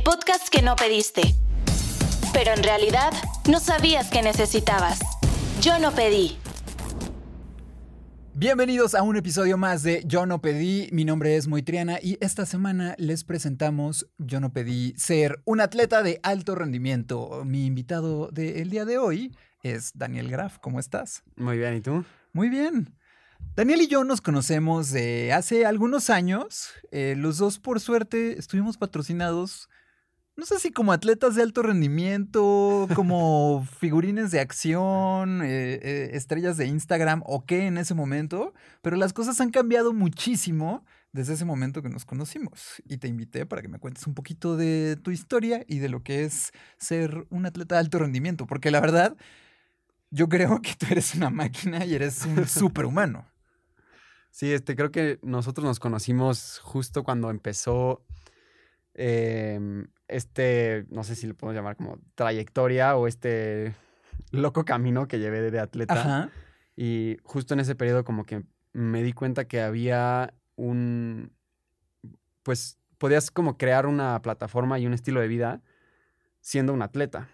el podcast que no pediste, pero en realidad no sabías que necesitabas. Yo no pedí. Bienvenidos a un episodio más de Yo no pedí. Mi nombre es Moitriana y esta semana les presentamos Yo no pedí ser un atleta de alto rendimiento. Mi invitado del día de hoy es Daniel Graf. ¿Cómo estás? Muy bien, ¿y tú? Muy bien. Daniel y yo nos conocemos de hace algunos años. Eh, los dos, por suerte, estuvimos patrocinados, no sé si como atletas de alto rendimiento, como figurines de acción, eh, eh, estrellas de Instagram o qué en ese momento, pero las cosas han cambiado muchísimo desde ese momento que nos conocimos. Y te invité para que me cuentes un poquito de tu historia y de lo que es ser un atleta de alto rendimiento, porque la verdad... Yo creo que tú eres una máquina y eres un superhumano. Sí, este, creo que nosotros nos conocimos justo cuando empezó em, este, no sé si le podemos llamar como trayectoria o este loco camino que llevé de atleta. Ajá. Y justo en ese periodo como que me di cuenta que había un, pues podías como crear una plataforma y un estilo de vida siendo un atleta.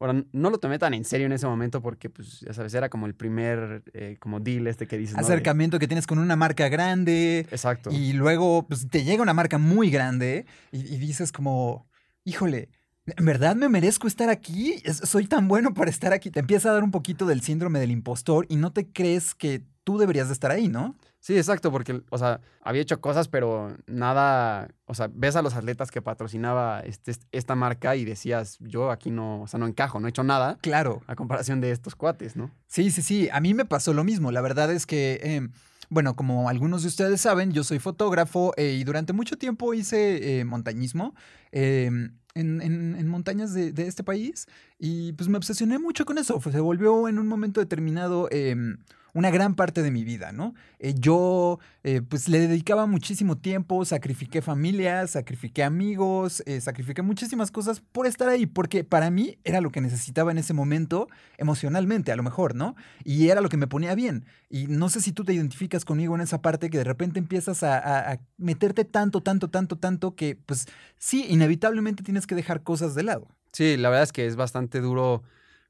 Ahora, no lo tomé tan en serio en ese momento porque, pues, ya sabes, era como el primer, eh, como deal este que dices. ¿no? De- Acercamiento que tienes con una marca grande Exacto. y luego pues, te llega una marca muy grande y, y dices como, híjole, ¿en verdad me merezco estar aquí? Soy tan bueno para estar aquí. Te empieza a dar un poquito del síndrome del impostor y no te crees que tú deberías de estar ahí, ¿no? Sí, exacto, porque, o sea, había hecho cosas, pero nada, o sea, ves a los atletas que patrocinaba este, esta marca y decías, yo aquí no, o sea, no encajo, no he hecho nada Claro. a comparación de estos cuates, ¿no? Sí, sí, sí. A mí me pasó lo mismo. La verdad es que, eh, bueno, como algunos de ustedes saben, yo soy fotógrafo eh, y durante mucho tiempo hice eh, montañismo eh, en, en- en montañas de, de este país y pues me obsesioné mucho con eso. Se volvió en un momento determinado eh, una gran parte de mi vida, ¿no? Eh, yo eh, pues le dedicaba muchísimo tiempo, sacrifiqué familias, sacrifiqué amigos, eh, sacrifiqué muchísimas cosas por estar ahí, porque para mí era lo que necesitaba en ese momento emocionalmente, a lo mejor, ¿no? Y era lo que me ponía bien. Y no sé si tú te identificas conmigo en esa parte que de repente empiezas a, a- a meterte tanto, tanto, tanto, tanto que pues sí, inevitablemente tienes que dejar cosas de lado. Sí, la verdad es que es bastante duro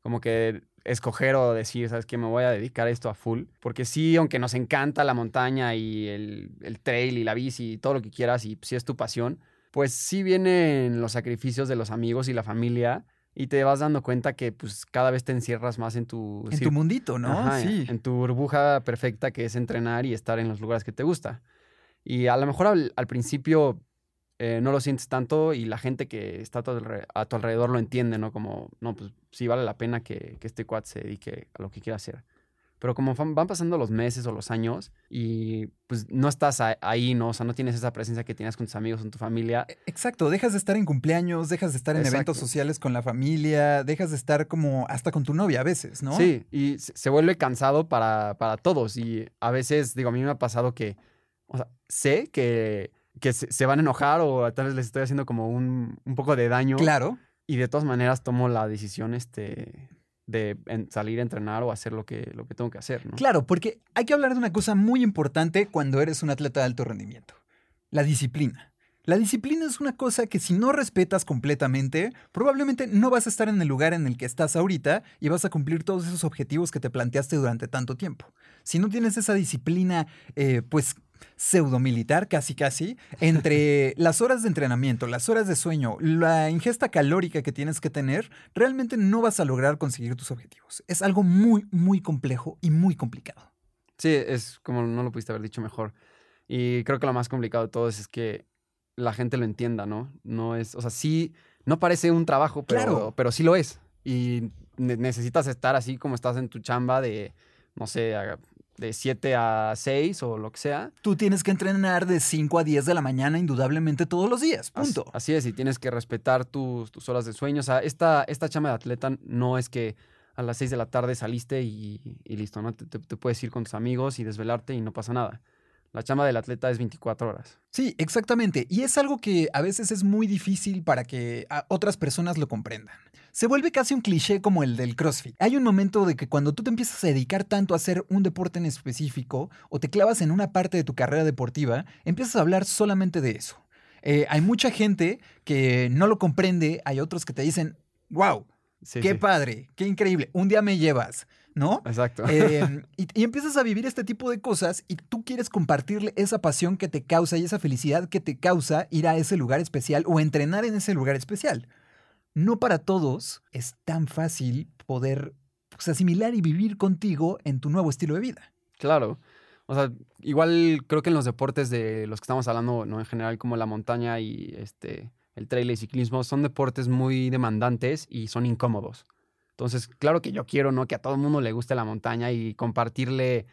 como que escoger o decir, ¿sabes qué? Me voy a dedicar a esto a full. Porque sí, aunque nos encanta la montaña y el, el trail y la bici y todo lo que quieras y si es tu pasión, pues sí vienen los sacrificios de los amigos y la familia y te vas dando cuenta que pues cada vez te encierras más en tu... En tu mundito, ¿no? Ajá, sí. En tu burbuja perfecta que es entrenar y estar en los lugares que te gusta. Y a lo mejor al, al principio eh, no lo sientes tanto y la gente que está a tu, a tu alrededor lo entiende, ¿no? Como, no, pues sí vale la pena que, que este cuad se dedique a lo que quiera hacer. Pero como van pasando los meses o los años y pues no estás ahí, ¿no? O sea, no tienes esa presencia que tienes con tus amigos, con tu familia. Exacto, dejas de estar en cumpleaños, dejas de estar en eventos sociales con la familia, dejas de estar como hasta con tu novia a veces, ¿no? Sí, y se vuelve cansado para, para todos. Y a veces, digo, a mí me ha pasado que, o sea, sé que, que se, se van a enojar o tal vez les estoy haciendo como un, un poco de daño. Claro. Y de todas maneras tomo la decisión este, de salir a entrenar o hacer lo que, lo que tengo que hacer, ¿no? Claro, porque hay que hablar de una cosa muy importante cuando eres un atleta de alto rendimiento. La disciplina. La disciplina es una cosa que si no respetas completamente, probablemente no vas a estar en el lugar en el que estás ahorita y vas a cumplir todos esos objetivos que te planteaste durante tanto tiempo. Si no tienes esa disciplina, eh, pues pseudomilitar, casi casi, entre las horas de entrenamiento, las horas de sueño, la ingesta calórica que tienes que tener, realmente no vas a lograr conseguir tus objetivos. Es algo muy, muy complejo y muy complicado. Sí, es como no lo pudiste haber dicho mejor. Y creo que lo más complicado de todo es, es que la gente lo entienda, ¿no? No es, o sea, sí, no parece un trabajo, pero, Claro. pero sí lo es. Y ne- necesitas estar así como estás en tu chamba de, no sé, de 7 a 6 o lo que sea. Tú tienes que entrenar de 5 a 10 de la mañana indudablemente todos los días, As- punto. Así es, y tienes que respetar tus, tus horas de sueño. O sea, esta, esta chamba de atleta no es que a las 6 de la tarde saliste y, y listo, ¿no? Te, te- te puedes ir con tus amigos y desvelarte y no pasa nada. La chamba del atleta es 24 horas. Sí, exactamente. Y es algo que a veces es muy difícil para que a otras personas lo comprendan. Se vuelve casi un cliché como el del CrossFit. Hay un momento de que cuando tú te empiezas a dedicar tanto a hacer un deporte en específico o te clavas en una parte de tu carrera deportiva, empiezas a hablar solamente de eso. Eh, hay mucha gente que no lo comprende, hay otros que te dicen, wow, Sí, qué sí. padre, qué increíble, un día me llevas, ¿no? Exacto. Eh, y, y empiezas a vivir este tipo de cosas y tú quieres compartirle esa pasión que te causa y esa felicidad que te causa ir a ese lugar especial o entrenar en ese lugar especial. No para todos es tan fácil poder pues, asimilar y vivir contigo en tu nuevo estilo de vida. Claro. O sea, igual creo que en los deportes de los que estamos hablando, ¿no? En general, como la montaña y este, el trail y ciclismo, son deportes muy demandantes y son incómodos. Entonces, claro que yo quiero, ¿no? Que a todo el mundo le guste la montaña y compartirle,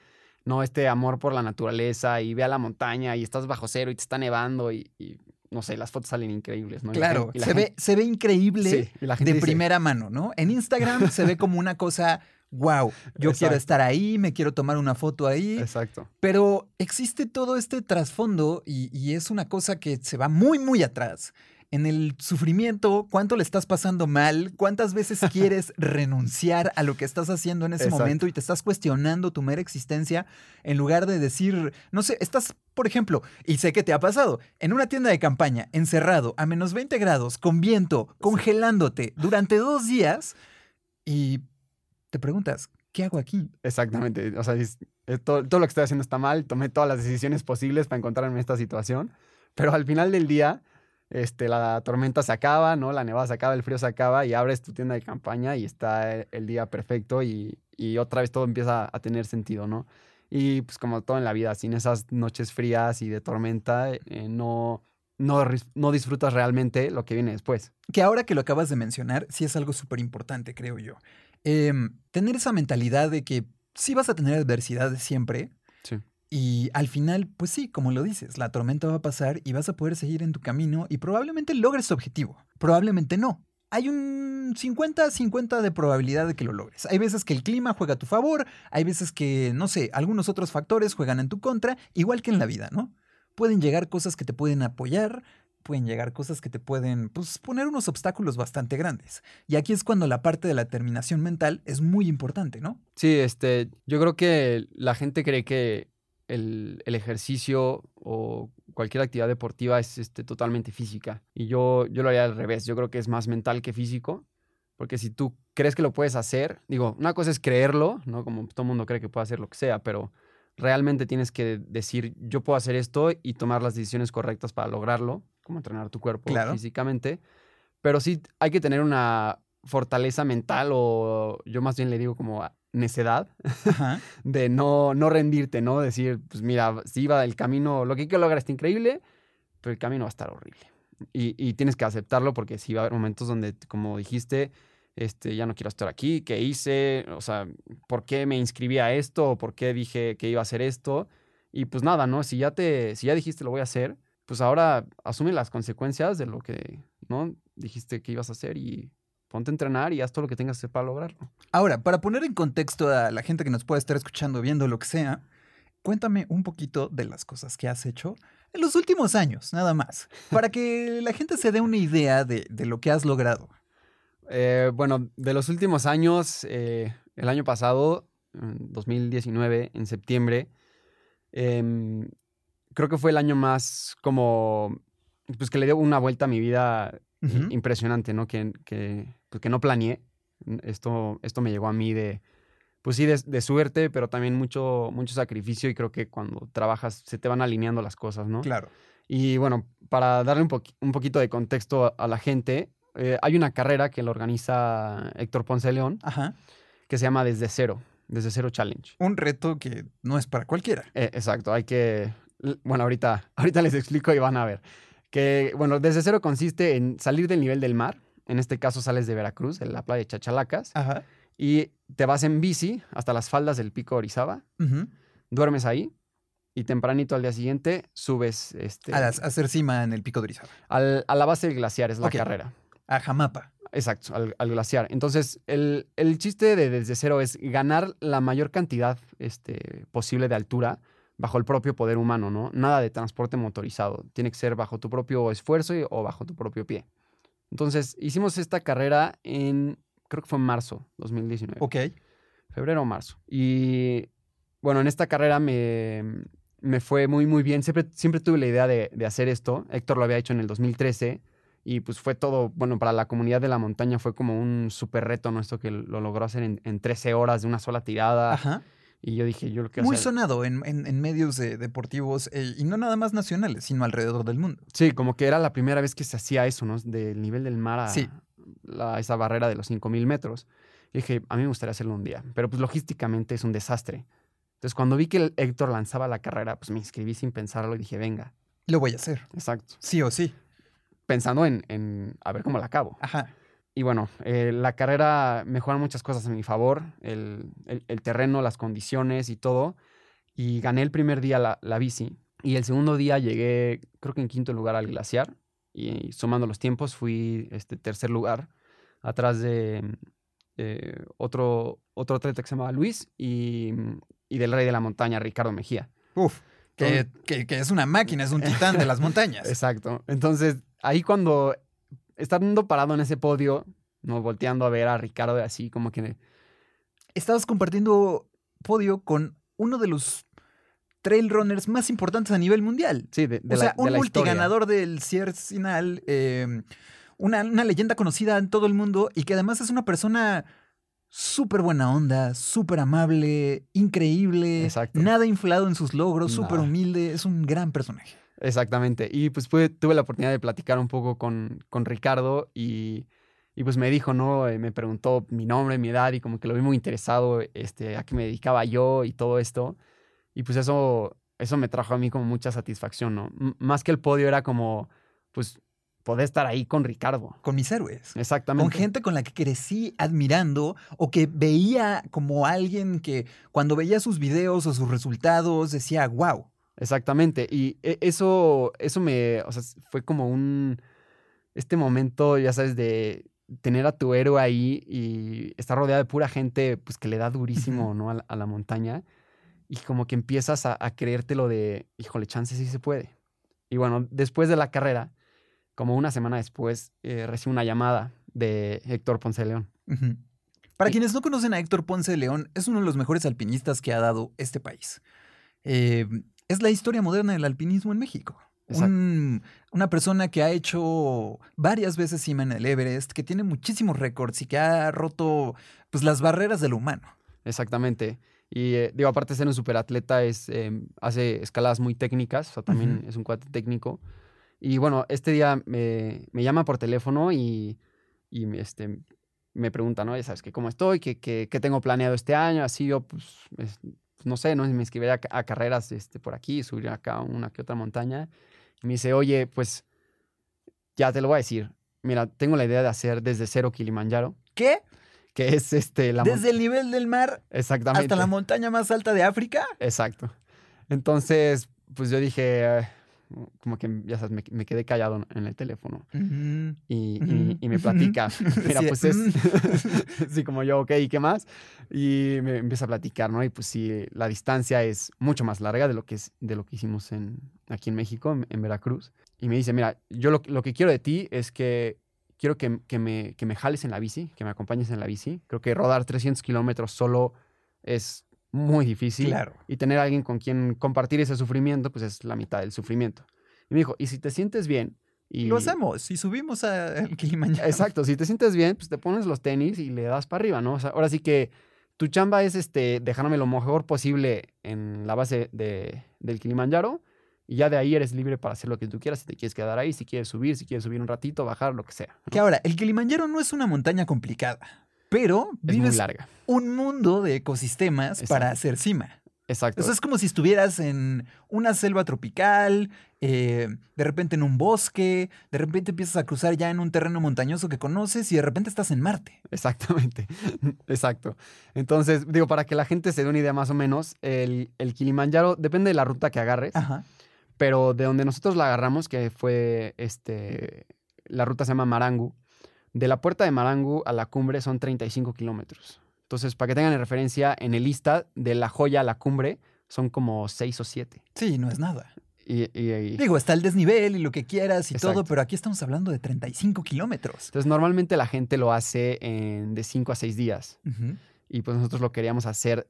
¿no? Este amor por la naturaleza y ve a la montaña y estás bajo cero y te está nevando y, no sé, las fotos salen increíbles, ¿no? Y la Claro, gen- y la se ve, se ve increíble Sí, y la gente de dice- primera mano, ¿no? En Instagram se ve como una cosa, wow, yo quiero estar ahí, me quiero tomar una foto ahí. Exacto. Pero existe todo este trasfondo y, y es una cosa que se va muy, muy atrás. En el sufrimiento, cuánto le estás pasando mal, cuántas veces quieres renunciar a lo que estás haciendo en ese Exacto. momento y te estás cuestionando tu mera existencia en lugar de decir, no sé, estás, por ejemplo, y sé que te ha pasado, en una tienda de campaña, encerrado a menos 20 grados, con viento, congelándote durante dos días y te preguntas, ¿qué hago aquí? Exactamente. O sea, es- es todo, todo lo que estoy haciendo está mal. Tomé todas las decisiones posibles para encontrarme en esta situación. Pero al final del día, este, la tormenta se acaba, ¿no? La nevada se acaba, el frío se acaba y abres tu tienda de campaña y está el- el día perfecto y, y otra vez todo empieza a tener sentido, ¿no? Y pues como todo en la vida, sin esas noches frías y de tormenta, eh, no, no, ris- no disfrutas realmente lo que viene después. que ahora que lo acabas de mencionar, sí es algo súper importante, creo yo. Em, tener esa mentalidad de que sí vas a tener adversidades siempre. Y al final, pues sí, como lo dices, la tormenta va a pasar y vas a poder seguir en tu camino y probablemente logres tu objetivo. Probablemente no. Hay un 50-50 de probabilidad de que lo logres. Hay veces que el clima juega a tu favor, hay veces que, no sé, algunos otros factores juegan en tu contra, igual que en la vida, ¿no? Pueden llegar cosas que te pueden apoyar, pueden llegar cosas que te pueden pues, poner unos obstáculos bastante grandes. Y aquí es cuando la parte de la determinación mental es muy importante, ¿no? Sí, este, yo creo que la gente cree que el, el ejercicio o cualquier actividad deportiva es este, totalmente física. Y yo, yo lo haría al revés. Yo creo que es más mental que físico. Porque si tú crees que lo puedes hacer, digo, una cosa es creerlo, ¿no? Como todo el mundo cree que puede hacer lo que sea, pero realmente tienes que decir, yo puedo hacer esto y tomar las decisiones correctas para lograrlo, como entrenar tu cuerpo Claro. físicamente. Pero sí hay que tener una fortaleza mental o yo más bien le digo como necedad Ajá. de no, no rendirte, ¿no? Decir, pues mira, si va el camino, lo que que lograr está increíble, pero el camino va a estar horrible. Y, y tienes que aceptarlo porque sí va a haber momentos donde, como dijiste, este, ya no quiero estar aquí, ¿qué hice? O sea, ¿por qué me inscribí a esto? ¿O por qué dije que iba a hacer esto? Y pues nada, ¿no? Si ya te, si ya dijiste lo voy a hacer, pues ahora asume las consecuencias de lo que, ¿no? Dijiste que ibas a hacer y ponte a entrenar y haz todo lo que tengas que hacer para lograrlo. Ahora, para poner en contexto a la gente que nos puede estar escuchando, viendo lo que sea, cuéntame un poquito de las cosas que has hecho en los últimos años, nada más, para que la gente se dé una idea de, de lo que has logrado. Eh, bueno, de los últimos años, eh, el año pasado, en 2019, en septiembre, em, creo que fue el año más como, pues que le dio una vuelta a mi vida impresionante, ¿no? Que, que, que no planeé. Esto, esto me llegó a mí de, pues sí, de, de suerte, pero también mucho, mucho sacrificio y creo que cuando trabajas se te van alineando las cosas, ¿no? Claro. Y bueno, para darle un, poqui- un poquito de contexto a, a la gente, eh, hay una carrera que la organiza Héctor Ponce León Ajá. que se llama Desde Cero, Desde Cero Challenge. Un reto que no es para cualquiera. Eh, exacto, hay que... Bueno, ahorita, ahorita les explico y van a ver. Que, bueno, Desde Cero consiste en salir del nivel del mar. En este caso sales de Veracruz, de la playa de Chachalacas, Ajá. y te vas en bici hasta las faldas del pico Orizaba, duermes ahí y tempranito al día siguiente subes este, A, las- a hacer cima en el pico de Orizaba. al- a la base del glaciar, es la carrera. A Jamapa. Exacto, al, al glaciar. Entonces, el, el chiste de desde cero es ganar la mayor cantidad este, posible de altura bajo el propio poder humano, ¿no? Nada de transporte motorizado. Tiene que ser bajo tu propio esfuerzo y- o bajo tu propio pie. Entonces, hicimos esta carrera en, creo que fue en marzo 2019. Ok. Febrero o marzo. Y bueno, en esta carrera me, me fue muy, muy bien. Siempre, siempre tuve la idea de, de hacer esto. Héctor lo había hecho en el 2013 y pues fue todo, bueno, para la comunidad de la montaña fue como un súper reto nuestro que lo logró hacer en, en 13 horas de una sola tirada. Ajá. Y yo dije, yo lo quiero Muy hacer. sonado en, en- en medios eh, deportivos eh, y no nada más nacionales, sino alrededor del mundo. Sí, como que era la primera vez que se hacía eso, ¿no? Del nivel del mar a Sí. la- esa barrera de los 5000 metros. Y dije, a mí me gustaría hacerlo un día, pero pues logísticamente es un desastre. Entonces, cuando vi que el Héctor lanzaba la carrera, pues me inscribí sin pensarlo y dije, venga, Lo voy a hacer. exacto. Sí o sí. Pensando en, en a ver cómo la acabo. Ajá. Y bueno, eh, la carrera mejoran muchas cosas a mi favor, el, el- el terreno, las condiciones y todo. Y gané el primer día la, la bici. Y el segundo día llegué, creo que en quinto lugar al glaciar. Y sumando los tiempos, fui este tercer lugar, atrás de eh, otro, otro atleta que se llamaba Luis y, y del rey de la montaña, Ricardo Mejía. Uf. Que, que- que es una máquina, es un titán de las montañas. Exacto. Entonces, ahí cuando estando parado en ese podio, no volteando a ver a Ricardo así, como que Estabas compartiendo podio con uno de los trail runners más importantes a nivel mundial. Sí, de, de o la, sea, de un la historia. multiganador del Ciercinal, eh, una, una leyenda conocida en todo el mundo y que además es una persona súper buena onda, súper amable, increíble, Exacto. nada inflado en sus logros, súper humilde, es un gran personaje. Exactamente. Y pues pude- tuve la oportunidad de platicar un poco con, con Ricardo y, y pues me dijo, ¿no? Eh, Me preguntó mi nombre, mi edad y como que lo vi muy interesado este, a qué me dedicaba yo y todo esto. Y pues eso, eso me trajo a mí como mucha satisfacción, ¿no? M- más que el podio era como, pues, poder estar ahí con Ricardo. Con mis héroes. Exactamente. Con gente con la que crecí admirando o que veía como alguien que cuando veía sus videos o sus resultados decía, wow. Exactamente. Y e- eso, eso me, o sea, fue como un, este momento, ya sabes, de tener a tu héroe ahí y estar rodeado de pura gente, pues que le da durísimo, ¿no? A la, a la montaña. Y como que empiezas a, a creértelo de, híjole, chance sí se puede. Y bueno, después de la carrera, como una semana después, eh, recibo una llamada de Héctor Ponce de León. Para Y- quienes no conocen a Héctor Ponce de León, es uno de los mejores alpinistas que ha dado este país. Eh, es la historia moderna del alpinismo en México. Un- una persona que ha hecho varias veces cima en el Everest, que tiene muchísimos récords y que ha roto pues, las barreras de lo humano. Exactamente. Y eh, digo, aparte de ser un superatleta, es, eh, hace escaladas muy técnicas, o sea, también es un cuate técnico. Y bueno, este día me, me llama por teléfono y, y me, este, me pregunta, ¿no? Ya sabes, que cómo estoy, que, que, qué tengo planeado este año. Así yo, pues, es- no sé, ¿no? Me inscribiré a, a carreras este, por aquí, subir acá una que otra montaña. Y me dice, oye, pues, ya te lo voy a decir. Mira, tengo la idea de hacer desde cero Kilimanjaro, ¿Qué? que es este, la Desde el nivel del mar Exactamente. hasta la montaña más alta de África. Exacto. Entonces, pues yo dije, como que, ya sabes, me, me quedé callado en el teléfono y, y- y me platica. Mira, Sí, pues es, sí, como yo, ok, ¿y qué más? Y me empieza a platicar, ¿no? Y pues sí, la distancia es mucho más larga de lo que, es, de lo que hicimos en, aquí en México, en, en Veracruz. Y me dice, mira, yo lo, lo que quiero de ti es que quiero que, que me, que me jales en la bici, que me acompañes en la bici. Creo que rodar 300 kilómetros solo es muy difícil. Claro. Y tener a alguien con quien compartir ese sufrimiento, pues es la mitad del sufrimiento. Y me dijo, y si te sientes bien... Y... Lo hacemos y subimos al Kilimanjaro. Exacto, si te sientes bien, pues te pones los tenis y le das para arriba, ¿no? O sea, ahora sí que tu chamba es este, dejarme lo mejor posible en la base de, del Kilimanjaro y ya de ahí eres libre para hacer lo que tú quieras, si te quieres quedar ahí, si quieres subir, si quieres subir un ratito, bajar, lo que sea. ¿no? Que ahora, el Kilimanjaro no es una montaña complicada, pero Es muy vives larga. un mundo de ecosistemas Exacto. para hacer cima. Exacto. Eso es como si estuvieras en una selva tropical, eh, de repente en un bosque, de repente empiezas a cruzar ya en un terreno montañoso que conoces y de repente estás en Marte. Exactamente, exacto. Entonces, digo, para que la gente se dé una idea más o menos, el, el Kilimanjaro depende de la ruta que agarres. Ajá. pero de donde nosotros la agarramos, que fue este, la ruta se llama Marangu, de la puerta de Marangu a la cumbre son 35 kilómetros. Entonces, para que tengan en referencia, en el lista, de la joya a la cumbre son como 6 o 7. Sí, no es nada. Y, y- y- Digo, está el desnivel y lo que quieras y todo, pero aquí estamos hablando de 35 kilómetros. Entonces, normalmente la gente lo hace en, de 5 a 6 días. Y pues nosotros lo queríamos hacer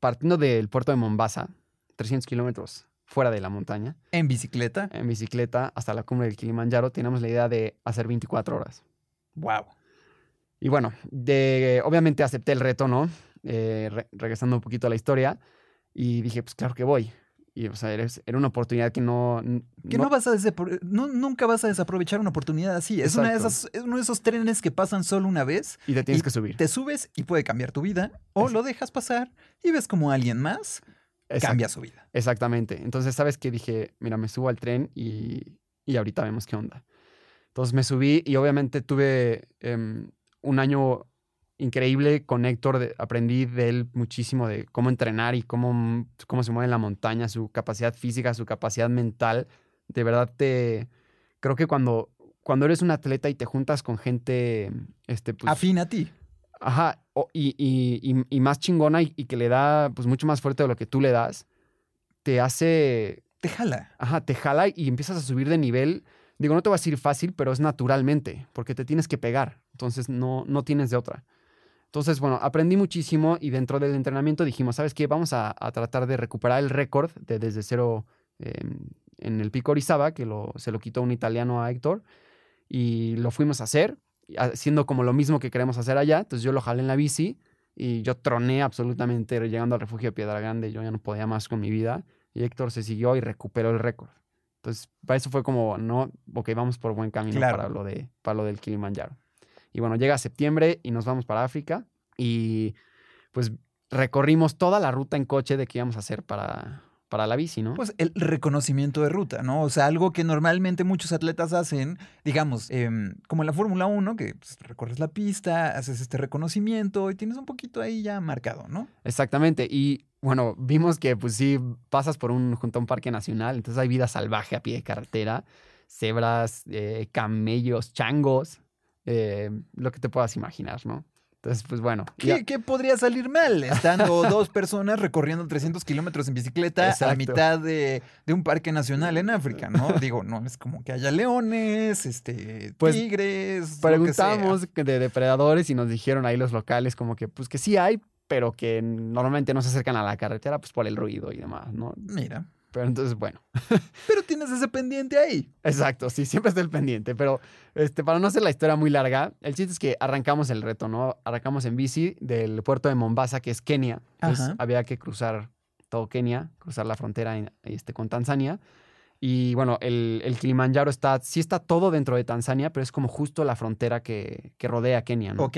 partiendo del puerto de Mombasa, 300 kilómetros, fuera de la montaña, En bicicleta. en bicicleta, hasta la cumbre del Kilimanjaro. Teníamos la idea de hacer 24 horas. Wow. Y bueno, de, obviamente acepté el reto, ¿no? Eh, re- regresando un poquito a la historia. Y dije, pues claro que voy. Y o sea, era una oportunidad que no... Que no, vas a no- nunca vas a desaprovechar una oportunidad así. Es, una de Exacto. esas, es uno de esos trenes que pasan solo una vez. Y te tienes y que subir. Te subes y puede cambiar tu vida. O lo dejas pasar y ves como alguien más cambia su vida. Exactamente. Entonces, ¿sabes qué? Dije, mira, me subo al tren y, y ahorita vemos qué onda. Entonces me subí y obviamente tuve em, un año increíble con Héctor. de- aprendí de él muchísimo de cómo entrenar y cómo, cómo se mueve en la montaña, su capacidad física, su capacidad mental. De verdad te... Creo que cuando, cuando eres un atleta y te juntas con gente... Este, pues, Afín a ti. Ajá, y, y- y- y más chingona y, y que le da pues mucho más fuerte de lo que tú le das, te hace, Te jala. ajá, te jala y empiezas a subir de nivel. Digo, no te voy a decir fácil, pero es naturalmente, porque te tienes que pegar, entonces no, no tienes de otra. Entonces, bueno, aprendí muchísimo y dentro del entrenamiento dijimos, ¿sabes qué? Vamos a, a tratar de recuperar el récord de desde cero eh, en el pico Orizaba, que lo, se lo quitó un italiano a Héctor, y lo fuimos a hacer, haciendo como lo mismo que queremos hacer allá. Entonces yo lo jalé en la bici y yo troné absolutamente llegando al refugio de Piedra Grande. Yo ya no podía más con mi vida. Y Héctor se siguió y recuperó el récord. Entonces, para eso fue como, no, ok, vamos por buen camino Claro. para, lo de, para lo del Kilimanjaro. Y bueno, llega septiembre y nos vamos para África. Y pues recorrimos toda la ruta en coche de que íbamos a hacer para, para la bici, ¿no? Pues el reconocimiento de ruta, ¿no? O sea, algo que normalmente muchos atletas hacen, digamos, em, como en la Fórmula 1, que pues, recorres la pista, haces este reconocimiento y tienes un poquito ahí ya marcado, ¿no? Exactamente. Y bueno, vimos que pues sí, pasas por un, junto a un parque nacional, entonces hay vida salvaje a pie de carretera, cebras, eh, camellos, changos, eh, lo que te puedas imaginar, ¿no? Entonces, pues bueno. ¿Qué, podría salir mal? Estando dos personas recorriendo 300 kilómetros en bicicleta a Exacto. mitad de, de un parque nacional en África, ¿no? Digo, no es como que haya leones, este, Pues, tigres. Preguntamos de depredadores y nos dijeron ahí los locales como que pues que sí hay, pero que normalmente no se acercan a la carretera pues por el ruido y demás, ¿no? Mira, Pero entonces, bueno. pero tienes ese pendiente ahí. Exacto, sí, siempre está el pendiente. Pero este, para no hacer la historia muy larga, el chiste es que arrancamos el reto, ¿no? Arrancamos en bici del puerto de Mombasa, que es Kenia. Entonces había que cruzar todo Kenia, cruzar la frontera en- este, con Tanzania. Y bueno, el, el Kilimanjaro está, sí está todo dentro de Tanzania, pero es como justo la frontera que, que rodea Kenia, ¿no? Ok.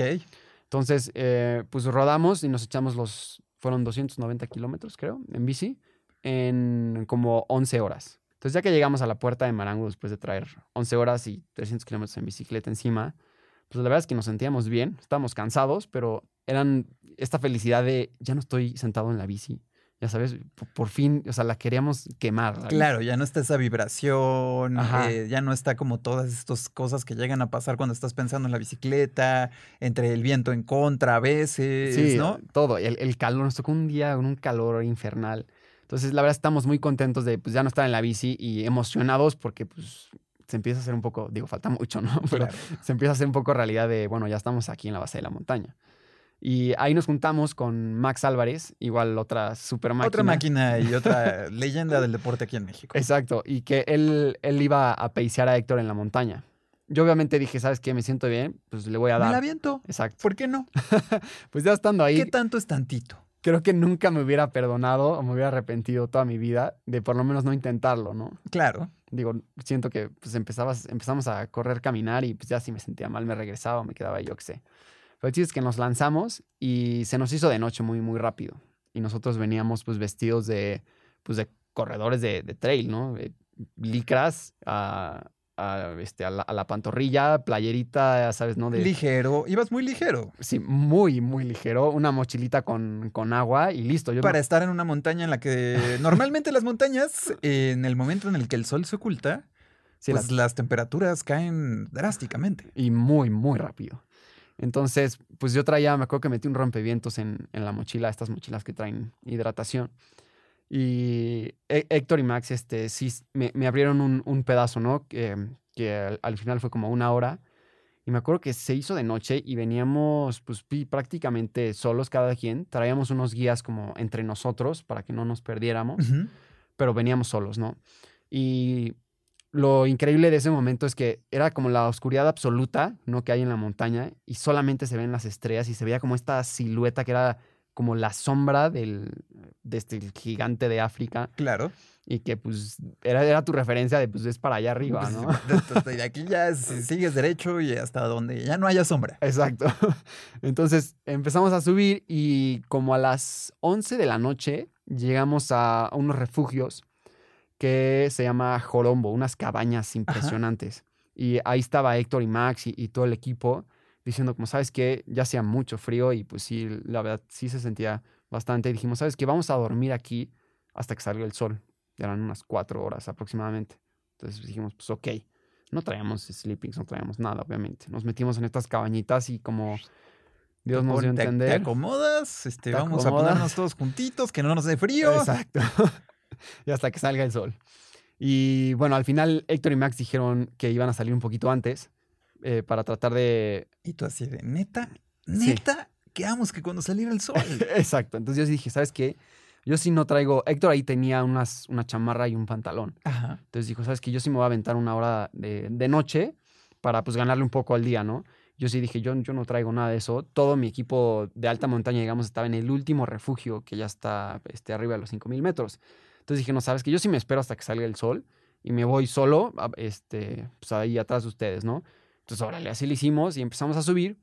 Entonces, eh, pues rodamos y nos echamos los, fueron 290 kilómetros, creo, en bici, en como 11 horas. Entonces, ya que llegamos a la puerta de Marangu después de traer 11 horas y 300 kilómetros en bicicleta encima, pues la verdad es que nos sentíamos bien, estábamos cansados, pero eran esta felicidad de ya no estoy sentado en la bici, ya sabes, por, por fin, o sea, la queríamos quemar. Claro, ya no está esa vibración, eh, ya no está como todas estas cosas que llegan a pasar cuando estás pensando en la bicicleta, entre el viento en contra a veces, Sí, ¿no? todo. El, el calor, nos tocó un día con un calor infernal. Entonces, la verdad, estamos muy contentos de pues, ya no estar en la bici y emocionados porque pues, se empieza a hacer un poco, digo, falta mucho, ¿no? Pero Claro. se empieza a hacer un poco realidad de, bueno, ya estamos aquí en la base de la montaña. Y ahí nos juntamos con Max Álvarez, igual otra super máquina. Otra máquina y otra leyenda del deporte aquí en México. Exacto, y que él, él iba a peisear a Héctor en la montaña. Yo obviamente dije, ¿sabes qué? Me siento bien, pues le voy a Me la dar. aviento. Exacto. ¿Por qué no? Pues ya estando ahí, ¿Qué tanto es tantito? creo que nunca me hubiera perdonado o me hubiera arrepentido toda mi vida de por lo menos no intentarlo, ¿no? Claro. Digo, siento que pues empezabas, empezamos a correr, caminar y pues ya si me sentía mal me regresaba o me quedaba yo qué sé. Pero es que nos lanzamos y se nos hizo de noche muy, muy rápido. Y nosotros veníamos pues vestidos de, pues, de corredores de, de trail, ¿no? De licras a, a, este, a, la, a la pantorrilla, playerita, ya sabes, ¿no? De, Ligero. Ibas muy ligero. sí, muy, muy ligero. Una mochilita con, con agua y listo. Yo Para estar en una montaña en la que normalmente las montañas, en el momento en el que el sol se oculta, sí, pues la- las temperaturas caen drásticamente. y muy, muy rápido. Entonces, pues yo traía, me acuerdo que metí un rompevientos en, en la mochila, estas mochilas que traen hidratación. Y Hé- Héctor y Max, este, sí, me, me abrieron un, un pedazo, ¿no? Que, que al, al final fue como una hora. Y me acuerdo que se hizo de noche y veníamos, pues, prácticamente solos cada quien. Traíamos unos guías como entre nosotros para que no nos perdiéramos. Pero veníamos solos, ¿no? Y lo increíble de ese momento es que era como la oscuridad absoluta, ¿no? Que hay en la montaña y solamente se ven las estrellas y se veía como esta silueta que era como la sombra del, de este gigante de África Claro. y que pues era, era tu referencia de pues es para allá arriba, ¿no? Pues, De aquí ya si sigues derecho y hasta donde ya no haya sombra. Exacto. Entonces empezamos a subir y como a las 11 de la noche llegamos a unos refugios que se llama Jorombo, unas cabañas impresionantes. Y ahí estaba Héctor y Max y, y todo el equipo diciendo como, ¿sabes qué? Ya hacía mucho frío y pues sí, la verdad sí se sentía bastante. Y dijimos, ¿sabes qué? Vamos a dormir aquí hasta que salga el sol. Eran unas cuatro horas aproximadamente. Entonces dijimos, pues ok. No traíamos sleepings, no traíamos nada, obviamente. Nos metimos en estas cabañitas y como Dios nos dio a Te- Te, entender. acomodas, este, Te vamos a acomodas. ponernos todos juntitos, que no nos dé frío. Exacto. y hasta que salga el sol. Y bueno, al final Héctor y Max dijeron que iban a salir un poquito antes eh, para tratar de... Y tú así de, neta, Sí. neta, quedamos que cuando saliera el sol. Exacto. Entonces yo sí dije, ¿sabes qué? Yo sí no traigo... Héctor ahí tenía unas, una chamarra y un pantalón. Ajá. Entonces dijo, ¿sabes qué? Yo sí me voy a aventar una hora de, de noche para pues ganarle un poco al día, ¿no? Yo sí dije, yo, yo no traigo nada de eso. Todo mi equipo de alta montaña, digamos, estaba en el último refugio que ya está este, arriba de los 5.000 metros. Entonces dije, no, ¿sabes que Yo sí me espero hasta que salga el sol y me voy solo, este, pues ahí atrás de ustedes, ¿no? Entonces, órale, así lo hicimos y empezamos a subir.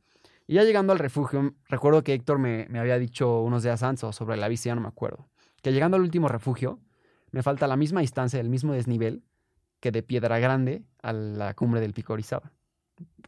Y ya llegando al refugio, recuerdo que Héctor me, me había dicho unos días antes o sobre la bici, ya no me acuerdo, que llegando al último refugio, me falta la misma distancia, el mismo desnivel que de Piedra Grande a la cumbre del Pico Orizaba.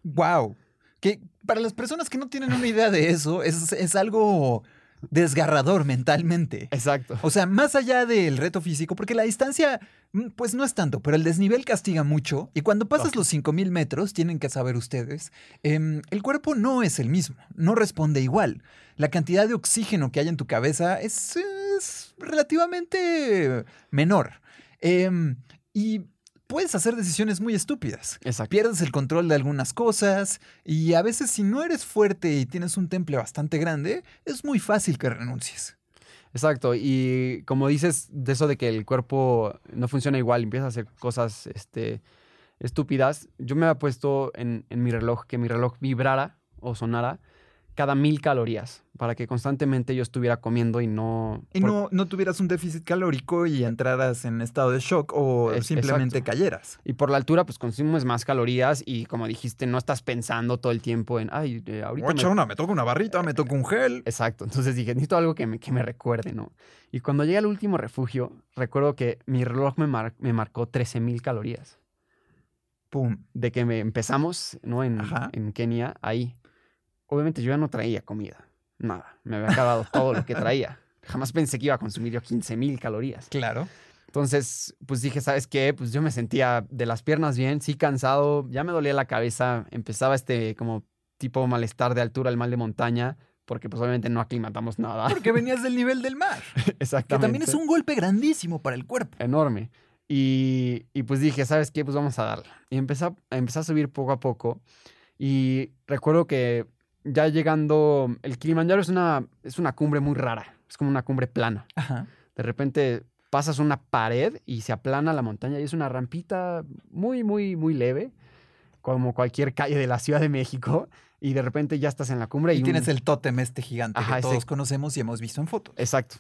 Wow. Que para las personas que no tienen una idea de eso, es, es algo desgarrador mentalmente. Exacto. O sea, más allá del reto físico, porque la distancia, mm, pues no es tanto, pero el desnivel castiga mucho. Y cuando pasas los 5000 metros, tienen que saber ustedes, em, el cuerpo no es el mismo, no responde igual. La cantidad de oxígeno que hay en tu cabeza es, es relativamente menor. Em, y puedes hacer decisiones muy estúpidas Exacto. pierdes el control de algunas cosas y a veces si no eres fuerte y tienes un temple bastante grande, es muy fácil que renuncies. Exacto. Y como dices, de eso de que el cuerpo no funciona igual, empieza a hacer cosas este, estúpidas. Yo me había puesto en, en mi reloj que mi reloj vibrara o sonara cada mil calorías para que constantemente yo estuviera comiendo y no. Y no, no tuvieras un déficit calórico y entraras en estado de shock o Es- simplemente exacto. cayeras. Y por la altura, pues consumes más calorías y como dijiste, no estás pensando todo el tiempo en, ay, eh, ahorita me una, me toca una barrita, me toca un gel. Exacto. Entonces dije, necesito algo que me, que me recuerde, ¿no? Y cuando llegué al último refugio, recuerdo que mi reloj me, mar- me marcó 13.000 calorías. Pum. De que me empezamos, ¿no? En, Ajá. en Kenia, ahí. Obviamente yo ya no traía comida. Nada. Me había acabado todo lo que traía. Jamás pensé que iba a consumir yo 15.000 calorías. Claro. Entonces, pues dije, ¿sabes qué? Pues yo me sentía de las piernas bien, sí cansado, ya me dolía la cabeza, empezaba este como tipo malestar de altura, el mal de montaña, porque pues obviamente no aclimatamos nada. Porque venías del nivel del mar, que Exactamente. también es un golpe grandísimo para el cuerpo. enorme. Y, y pues dije, ¿sabes qué? Pues vamos a darle. Y empecé a, empecé a subir poco a poco. Y recuerdo que ya llegando, el Kilimanjaro es una, es una cumbre muy rara, es como una cumbre plana. Ajá. De repente pasas una pared y se aplana la montaña y es una rampita muy, muy, muy leve, como cualquier calle de la Ciudad de México. Y de repente ya estás en la cumbre y, Y un- tienes el tótem este gigante Ajá, que ese- todos conocemos y hemos visto en fotos. Exacto.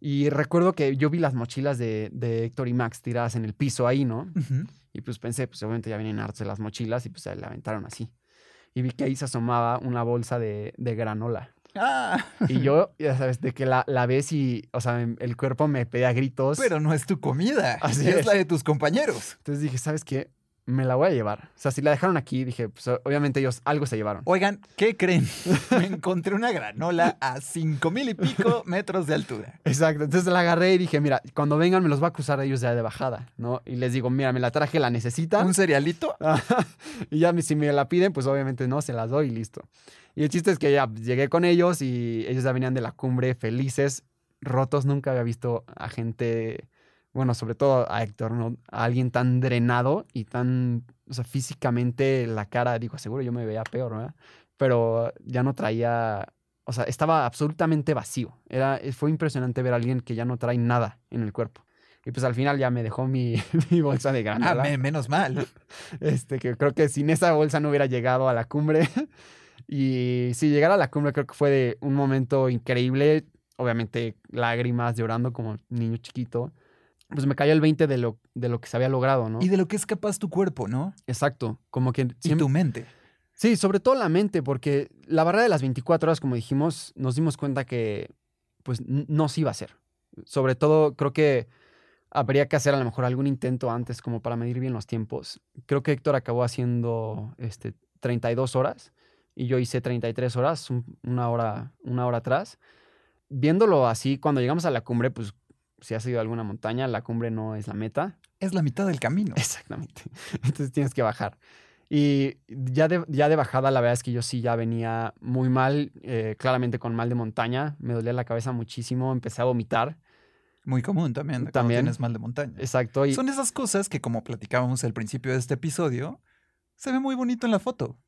Y recuerdo que yo vi las mochilas de, de Héctor y Max tiradas en el piso ahí, ¿no? Y pues pensé, pues obviamente ya vienen hartos de las mochilas y pues se la aventaron así. Y vi que ahí se asomaba una bolsa de, de granola. Ah, Y yo, ya sabes, de que la, la ves y, o sea, el cuerpo me pedía gritos. pero no es tu comida, Así es, es. la de tus compañeros. Entonces dije, ¿sabes qué? Me la voy a llevar. O sea, si la dejaron aquí, dije, pues obviamente ellos algo se llevaron. Oigan, ¿qué creen? Me encontré una granola a cinco mil y pico metros de altura. Exacto. Entonces la agarré y dije, mira, cuando vengan me los va a acusar ellos ya de bajada, ¿no? Y les digo, mira, me la traje, la necesitan. ¿Un cerealito? y ya si me la piden, pues obviamente no, se las doy y listo. Y el chiste es que ya llegué con ellos y ellos ya venían de la cumbre felices, rotos. Nunca había visto a gente, bueno, sobre todo a Héctor, ¿no? A alguien tan drenado y tan, o sea, físicamente la cara, digo, seguro yo me veía peor, ¿verdad? Pero ya no traía, o sea, estaba absolutamente vacío. Era, fue impresionante ver a alguien que ya no trae nada en el cuerpo. Y pues al final ya me dejó mi, mi bolsa de Ah, granola. me- menos mal. Este, que creo que sin esa bolsa no hubiera llegado a la cumbre. Y si llegar a la cumbre creo que fue de un momento increíble. Obviamente lágrimas, llorando como niño chiquito. Pues me cayó el 20 de lo, de lo que se había logrado, ¿no? Y de lo que es capaz tu cuerpo, ¿no? Exacto. Como que Y tu mente. Sí, sobre todo la mente, porque la barrera de las 24 horas, como dijimos, nos dimos cuenta que pues no se iba a hacer. Sobre todo, creo que habría que hacer a lo mejor algún intento antes como para medir bien los tiempos. Creo que Héctor acabó haciendo este, 32 horas y yo hice 33 horas, un- una hora, una hora atrás. Viéndolo así, cuando llegamos a la cumbre, pues si has ido a alguna montaña, la cumbre no es la meta. Es la mitad del camino. Exactamente. Entonces tienes que bajar. Y ya de, ya de bajada, la verdad es que yo sí ya venía muy mal, eh, claramente con mal de montaña. Me dolía la cabeza muchísimo, empecé a vomitar. Muy común también. Cuando También. tienes mal de montaña. Exacto. Y, Son esas cosas que, como platicábamos al principio de este episodio, se ve muy bonito en la foto,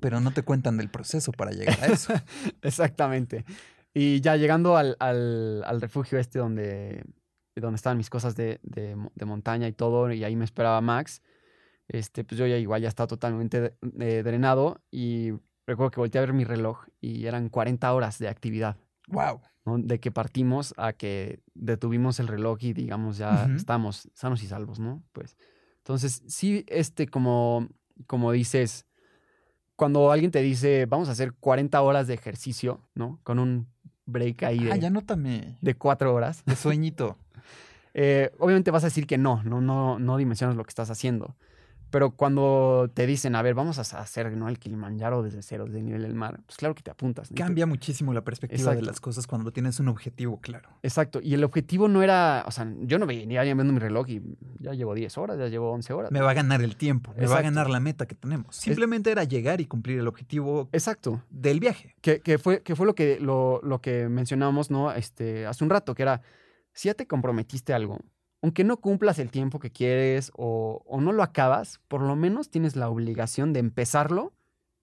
pero no te cuentan del proceso para llegar a eso. Exactamente. Y ya llegando al, al- al refugio este donde, donde estaban mis cosas de, de mo- de montaña y todo, y ahí me esperaba Max, este, pues yo ya igual ya estaba totalmente eh, drenado y recuerdo que volteé a ver mi reloj y eran 40 horas de actividad. wow. ¿no? De que partimos a que detuvimos el reloj y digamos ya estamos sanos y salvos, ¿no? Pues, entonces, sí, este, como, como dices, cuando alguien te dice, vamos a hacer 40 horas de ejercicio, ¿no? Con un break ahí de, Ah, ya nótame. de cuatro horas, De sueñito. eh, obviamente vas a decir que no, no, no, no dimensionas lo que estás haciendo. Pero cuando te dicen, a ver, vamos a hacer ¿no? el Kilimanjaro desde cero, desde el nivel del mar, pues claro que te apuntas. ¿no? Cambia muchísimo la perspectiva de las cosas cuando tienes un objetivo claro. Exacto. Y el objetivo no era, o sea, yo no venía viendo mi reloj y ya llevo 10 horas, ya llevo 11 horas. Me va a ganar el tiempo, me va a ganar la meta que tenemos. Simplemente era llegar y cumplir el objetivo Exacto. del viaje. Que, que fue, que fue lo que, lo, lo que mencionábamos, ¿no? Este, hace un rato, que era, si ya te comprometiste a algo, aunque no cumplas el tiempo que quieres o, no lo acabas, por lo menos tienes la obligación de empezarlo.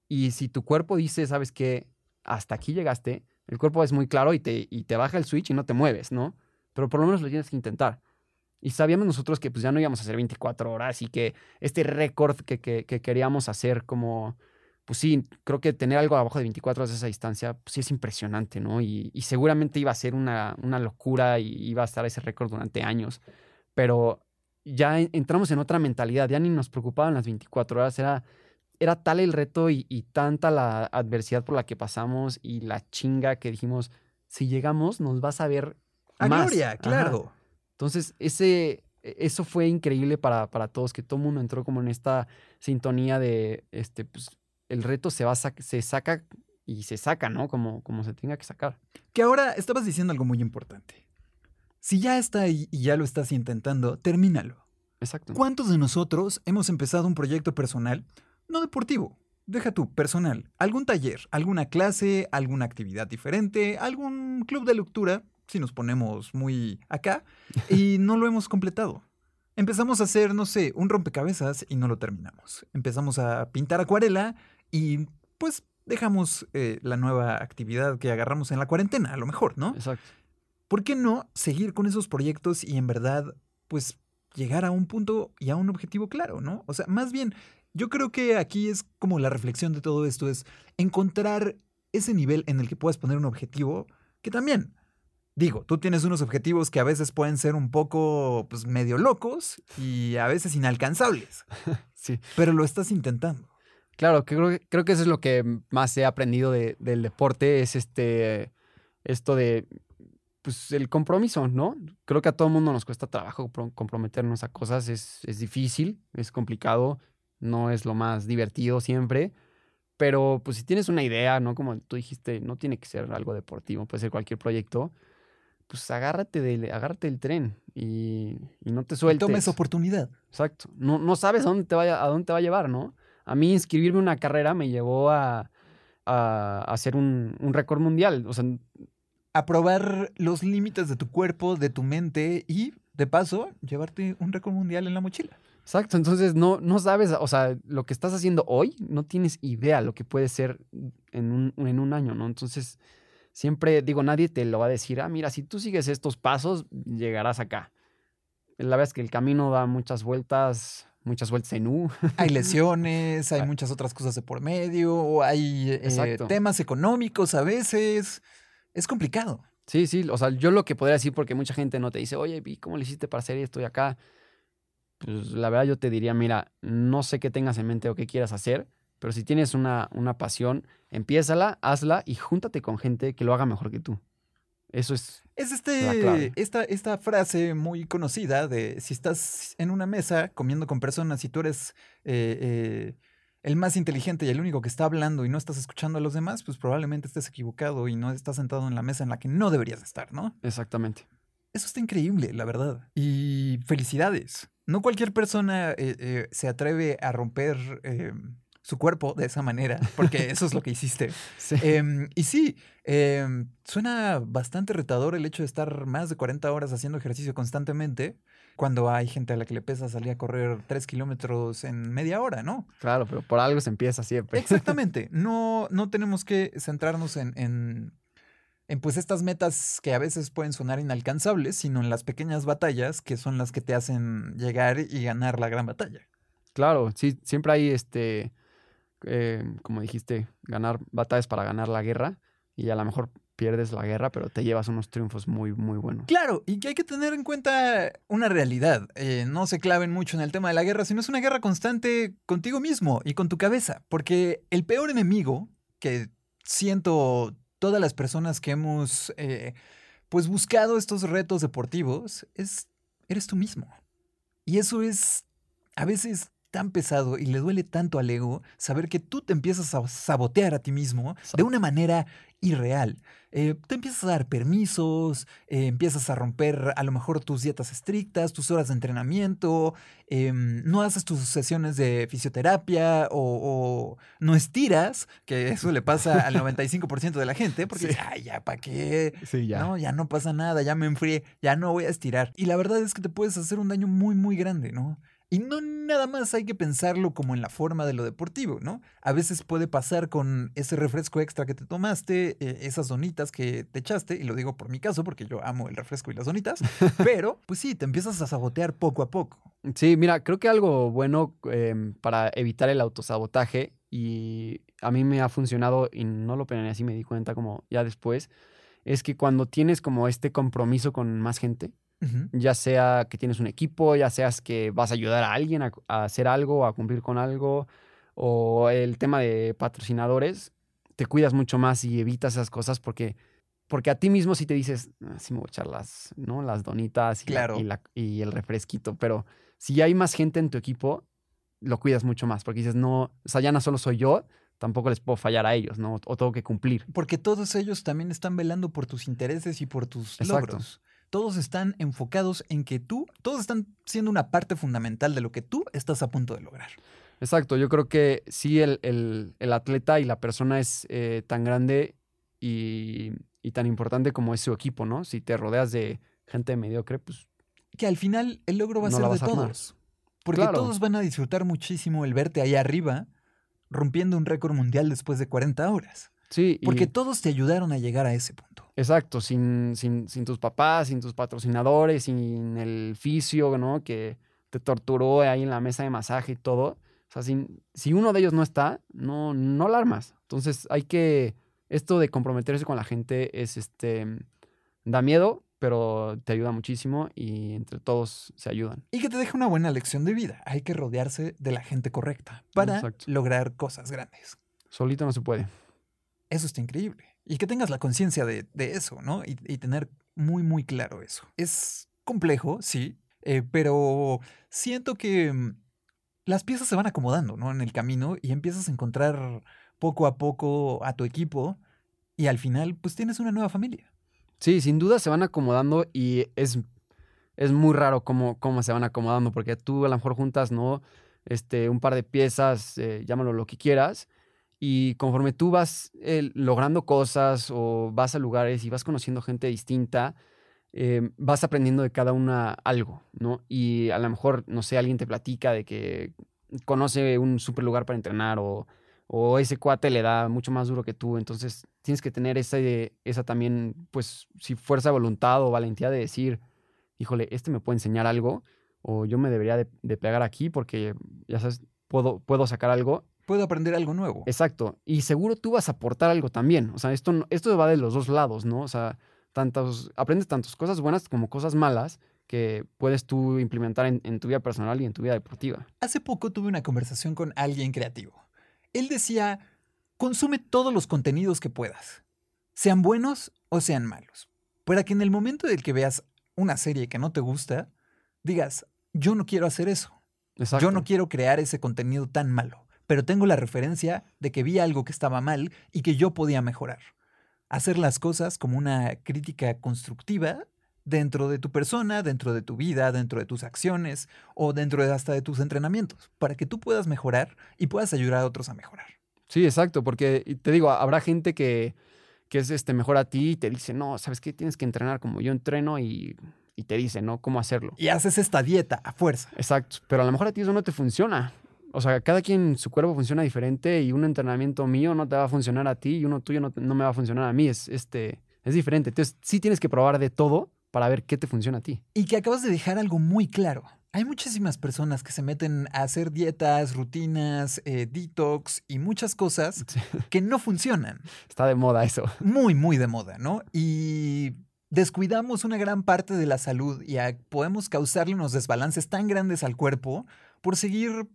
Y si tu cuerpo dice, sabes que hasta aquí llegaste, el cuerpo es muy claro y te, baja el switch y no te mueves, ¿no? Pero por lo menos lo tienes que intentar. Y sabíamos nosotros que pues ya no íbamos a hacer 24 horas y que este récord que, que- que queríamos hacer como, pues sí, creo que tener algo abajo de 24 horas de esa distancia, pues sí es impresionante, ¿no? Y, y seguramente iba a ser una, una locura y iba a estar ese récord durante años. Pero ya en- entramos en otra mentalidad, ya ni nos preocupaban las 24 horas, era, era tal el reto y, y tanta la adversidad por la que pasamos y la chinga que dijimos, si llegamos nos vas a ver A más. Gloria, Ajá. claro. Entonces, ese, eso fue increíble para, para todos, que todo el mundo entró como en esta sintonía de, este, pues, el reto se, va se saca y se saca, ¿no? Como, como se tenga que sacar. Que ahora estabas diciendo algo muy importante. Si ya está ahí y ya lo estás intentando, termínalo. Exacto. ¿Cuántos de nosotros hemos empezado un proyecto personal, no deportivo? Deja tú, personal. Algún taller, alguna clase, alguna actividad diferente, algún club de lectura, si nos ponemos muy acá, y no lo hemos completado. Empezamos a hacer, no sé, un rompecabezas y no lo terminamos. Empezamos a pintar acuarela y pues dejamos eh, la nueva actividad que agarramos en la cuarentena, a lo mejor, ¿no? Exacto. ¿Por qué no seguir con esos proyectos y en verdad, pues, llegar a un punto y a un objetivo claro, ¿no? O sea, más bien, yo creo que aquí es como la reflexión de todo esto, es encontrar ese nivel en el que puedas poner un objetivo que también, digo, tú tienes unos objetivos que a veces pueden ser un poco, pues, medio locos y a veces inalcanzables, Sí. pero lo estás intentando. Claro, que creo, que- creo que eso es lo que más he aprendido de- del deporte, es este, esto de, pues, el compromiso, ¿no? Creo que a todo el mundo nos cuesta trabajo pro- comprometernos a cosas, es, es difícil, es complicado, no es lo más divertido siempre, pero pues si tienes una idea, ¿no? Como tú dijiste, no tiene que ser algo deportivo, puede ser cualquier proyecto, pues agárrate del, agárrate del tren y, y no te sueltes. Toma esa oportunidad. Exacto. No, no sabes a dónde, te vaya, a dónde te va a llevar, ¿no? A mí inscribirme en una carrera me llevó a, a hacer un, un récord mundial. O sea, A probar los límites de tu cuerpo, de tu mente y, de paso, llevarte un récord mundial en la mochila. exacto. Entonces no, no sabes, o sea, lo que estás haciendo hoy, no tienes idea lo que puede ser en un, en un año, ¿no? Entonces, siempre digo, nadie te lo va a decir, ah, mira, si tú sigues estos pasos, llegarás acá. la verdad es que el camino da muchas vueltas, muchas vueltas en U. Hay lesiones, hay muchas otras cosas de por medio, hay eh, temas económicos a veces. Es complicado. Sí, sí, o sea, yo lo que podría decir, porque mucha gente no te dice, oye, ¿y cómo le hiciste para hacer esto y acá? Pues la verdad yo te diría, mira, no sé qué tengas en mente o qué quieras hacer, pero si tienes una, una pasión, empiézala, hazla y júntate con gente que lo haga mejor que tú. Eso es, Es este, esta, esta frase muy conocida de si estás en una mesa comiendo con personas y tú eres eh, eh, el más inteligente y el único que está hablando y no estás escuchando a los demás, pues probablemente estés equivocado y no estás sentado en la mesa en la que no deberías estar, ¿no? exactamente. Eso está increíble, la verdad. Y felicidades. No cualquier persona eh, eh, se atreve a romper eh, su cuerpo de esa manera, porque eso es lo que hiciste. Sí. Em, y sí, em, suena bastante retador el hecho de estar más de 40 horas haciendo ejercicio constantemente cuando hay gente a la que le pesa salir a correr 3 kilómetros en media hora, ¿no? Claro, pero por algo se empieza siempre. Exactamente. No, no tenemos que centrarnos en, en, en, pues estas metas que a veces pueden sonar inalcanzables, sino en las pequeñas batallas que son las que te hacen llegar y ganar la gran batalla. Claro, sí, siempre hay este, eh, como dijiste, ganar batallas para ganar la guerra y a lo mejor pierdes la guerra, pero te llevas unos triunfos muy, muy buenos. Claro, y que hay que tener en cuenta una realidad. Eh, no se claven mucho en el tema de la guerra, sino es una guerra constante contigo mismo y con tu cabeza. Porque el peor enemigo que siento todas las personas que hemos eh, pues buscado estos retos deportivos es eres tú mismo. Y eso es a veces tan pesado y le duele tanto al ego saber que tú te empiezas a sabotear a ti mismo de una manera irreal. Eh, te empiezas a dar permisos, eh, empiezas a romper a lo mejor tus dietas estrictas, tus horas de entrenamiento, em, no haces tus sesiones de fisioterapia o, o no estiras, que eso le pasa al 95% de la gente, porque Sí. ay, ya, ¿para qué? Sí, No, ya no pasa nada, ya me enfrié, ya no voy a estirar. Y la verdad es que te puedes hacer un daño muy, muy grande, ¿no? Y no nada más hay que pensarlo como en la forma de lo deportivo, ¿no? A veces puede pasar con ese refresco extra que te tomaste, eh, esas donitas que te echaste, y lo digo por mi caso porque yo amo el refresco y las donitas, pero pues sí, te empiezas a sabotear poco a poco. Sí, mira, creo que algo bueno em, para evitar el autosabotaje y a mí me ha funcionado y no lo planeé así, me di cuenta como ya después, es que cuando tienes como este compromiso con más gente, Ya sea que tienes un equipo, ya seas que vas a ayudar a alguien a, a hacer algo, a cumplir con algo, o el tema de patrocinadores, te cuidas mucho más y evitas esas cosas porque, porque a ti mismo si te dices, "Ah, sí me voy a echar las, ¿no? las donitas y, la- Claro. y, la- y el refresquito, pero si hay más gente en tu equipo, lo cuidas mucho más porque dices, no, o sea, ya no solo soy yo, tampoco les puedo fallar a ellos, ¿no? O tengo que cumplir. Porque todos ellos también están velando por tus intereses y por tus Exacto. logros. Todos están enfocados en que tú, todos están siendo una parte fundamental de lo que tú estás a punto de lograr. Exacto, yo creo que sí el, el- el atleta y la persona es eh, tan grande y, y tan importante como es su equipo, ¿no? Si te rodeas de gente mediocre, pues Que al final el logro va a No ser de armar. todos. Porque Claro. todos van a disfrutar muchísimo el verte ahí arriba rompiendo un récord mundial después de 40 horas. Sí. y- Porque todos te ayudaron a llegar a ese punto. Exacto, sin, sin, sin tus papás, sin tus patrocinadores, sin el fisio, ¿no? Que te torturó ahí en la mesa de masaje y todo. O sea, sin- si uno de ellos no está, no, no la armas. Entonces hay que, esto de comprometerse con la gente es, este, da miedo, pero te ayuda muchísimo y entre todos se ayudan. Y que te deja una buena lección de vida. Hay que rodearse de la gente correcta para Exacto. lograr cosas grandes. Solito no se puede. Eso está increíble. Y que tengas la conciencia de, eso, ¿no? Y, y tener muy, muy claro eso. Es complejo, sí, eh, pero siento que mm, las piezas se van acomodando, ¿no? En el camino y empiezas a encontrar poco a poco a tu equipo y al final, pues tienes una nueva familia. Sí, sin duda se van acomodando y es, es muy raro cómo, cómo se van acomodando, porque tú a lo mejor juntas, ¿no? Este, un par de piezas, eh, llámalo lo que quieras, y conforme tú vas eh, logrando cosas o vas a lugares y vas conociendo gente distinta, eh, vas aprendiendo de cada una algo, ¿no? Y a lo mejor, no sé, alguien te platica de que conoce un super lugar para entrenar o, o ese cuate le da mucho más duro que tú, entonces tienes que tener esa, esa también, pues, si fuerza de voluntad o valentía de decir, híjole, este me puede enseñar algo o yo me debería de, de pegar aquí porque, ya sabes, puedo, puedo sacar algo. Puedo aprender algo nuevo. Exacto. Y seguro tú vas a aportar algo también. O sea, esto, esto va de los dos lados, ¿no? O sea, tantos, aprendes tantas cosas buenas como cosas malas que puedes tú implementar en, en tu vida personal y en tu vida deportiva. Hace poco tuve una conversación con alguien creativo. Él decía, consume todos los contenidos que puedas, sean buenos o sean malos, para que en el momento del que veas una serie que no te gusta, digas, yo no quiero hacer eso, Exacto. yo no quiero crear ese contenido tan malo, pero tengo la referencia de que vi algo que estaba mal y que yo podía mejorar. Hacer las cosas como una crítica constructiva dentro de tu persona, dentro de tu vida, dentro de tus acciones o dentro de hasta de tus entrenamientos, para que tú puedas mejorar y puedas ayudar a otros a mejorar. Sí, exacto, porque te digo, habrá gente que, que es este, mejor a ti y te dice, no, ¿sabes qué? Tienes que entrenar como yo entreno y, y te dice, ¿no? ¿Cómo hacerlo? Y haces esta dieta a fuerza. Exacto, pero a lo mejor a ti eso no te funciona. O sea, cada quien su cuerpo funciona diferente y un entrenamiento mío no te va a funcionar a ti y uno tuyo no, no me va a funcionar a mí. Es, este, es diferente. Entonces, sí tienes que probar de todo para ver qué te funciona a ti. Y que acabas de dejar algo muy claro. Hay muchísimas personas que se meten a hacer dietas, rutinas, eh, detox y muchas cosas Sí. que no funcionan. Está de moda eso. muy, muy de moda, ¿no? Y descuidamos una gran parte de la salud y podemos causarle unos desbalances tan grandes al cuerpo por seguir,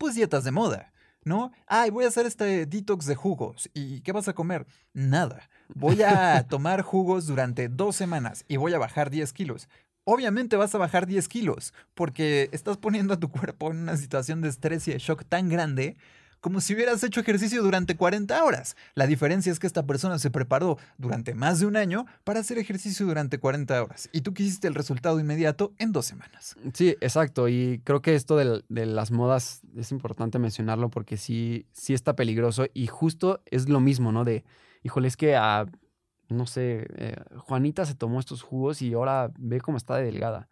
pues, dietas de moda, ¿no? Ay, voy a hacer este detox de jugos. ¿Y qué vas a comer? Nada. Voy a tomar jugos durante dos semanas y voy a bajar 10 kilos. Obviamente vas a bajar 10 kilos porque estás poniendo a tu cuerpo en una situación de estrés y de shock tan grande como si hubieras hecho ejercicio durante 40 horas. La diferencia es que esta persona se preparó durante más de un año para hacer ejercicio durante 40 horas y tú quisiste el resultado inmediato en dos semanas. Sí, exacto. Y creo que esto de, las modas es importante mencionarlo porque sí, sí está peligroso y justo es lo mismo, ¿no? De, híjole, es que a, no sé, eh, Juanita se tomó estos jugos y ahora ve cómo está de delgada.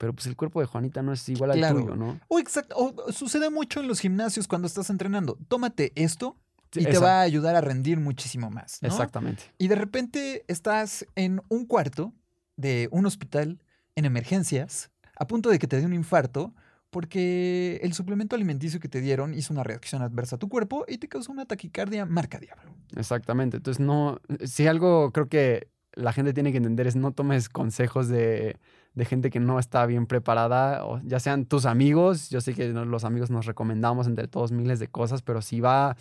Pero pues el cuerpo de Juanita no es igual al Claro. tuyo, ¿no? O exacto, o sucede mucho en los gimnasios cuando estás entrenando. Tómate esto y te va a ayudar a rendir muchísimo más. ¿no? Exactamente. Y de repente estás en un cuarto de un hospital en emergencias, a punto de que te dé un infarto, porque el suplemento alimenticio que te dieron hizo una reacción adversa a tu cuerpo y te causó una taquicardia marca diablo. Exactamente. Entonces, no, si algo creo que la gente tiene que entender es no tomes consejos de, de gente que no está bien preparada, o ya sean tus amigos, yo sé que los amigos nos recomendamos entre todos miles de cosas, pero si va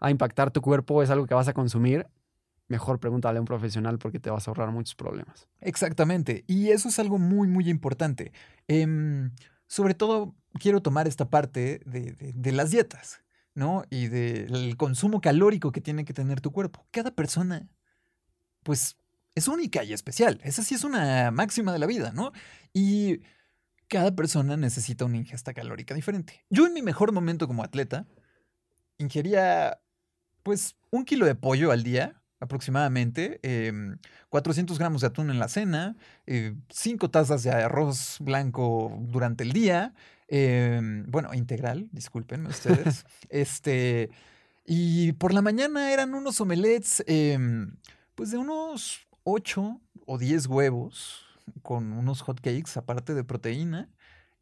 a impactar tu cuerpo, es algo que vas a consumir, mejor pregúntale a un profesional porque te vas a ahorrar muchos problemas. Exactamente. Y eso es algo muy, muy importante. Em, sobre todo, quiero tomar esta parte de, de- de las dietas, ¿no? Y del consumo calórico que tiene que tener tu cuerpo. Cada persona, pues, es única y especial. Esa sí es una máxima de la vida, ¿no? Y cada persona necesita una ingesta calórica diferente. Yo en mi mejor momento como atleta, ingería, pues, un kilo de pollo al día, aproximadamente, em, 400 gramos de atún en la cena, eh, cinco tazas de arroz blanco durante el día, em, bueno, integral, discúlpenme ustedes, este, y por la mañana eran unos omelets, em, pues de unos 8 o 10 huevos con unos hot cakes aparte de proteína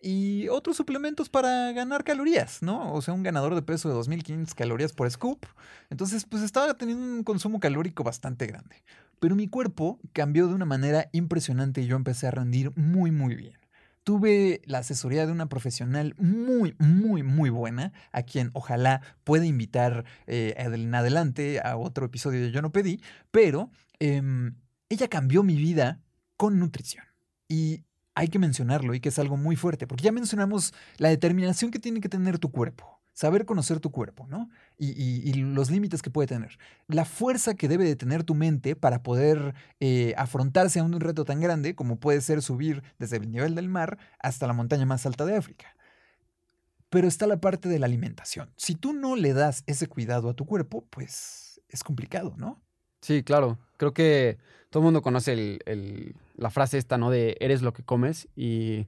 y otros suplementos para ganar calorías, ¿no? O sea, un ganador de peso de 2500 calorías por scoop. Entonces, pues estaba teniendo un consumo calórico bastante grande. Pero mi cuerpo cambió de una manera impresionante y yo empecé a rendir muy, muy bien. Tuve la asesoría de una profesional muy, muy, muy buena, a quien ojalá pueda invitar eh, en adelante a otro episodio de Yo no pedí, pero em, ella cambió mi vida con nutrición. Y hay que mencionarlo y que es algo muy fuerte, porque ya mencionamos la determinación que tiene que tener tu cuerpo, saber conocer tu cuerpo, ¿no? Y, los límites que puede tener. La fuerza que debe de tener tu mente para poder eh, afrontarse a un reto tan grande como puede ser subir desde el nivel del mar hasta la montaña más alta de África. Pero está la parte de la alimentación. Si tú no le das ese cuidado a tu cuerpo, pues es complicado, ¿no? Sí, claro. Creo que todo el mundo conoce el- el- la frase esta, ¿no? De eres lo que comes y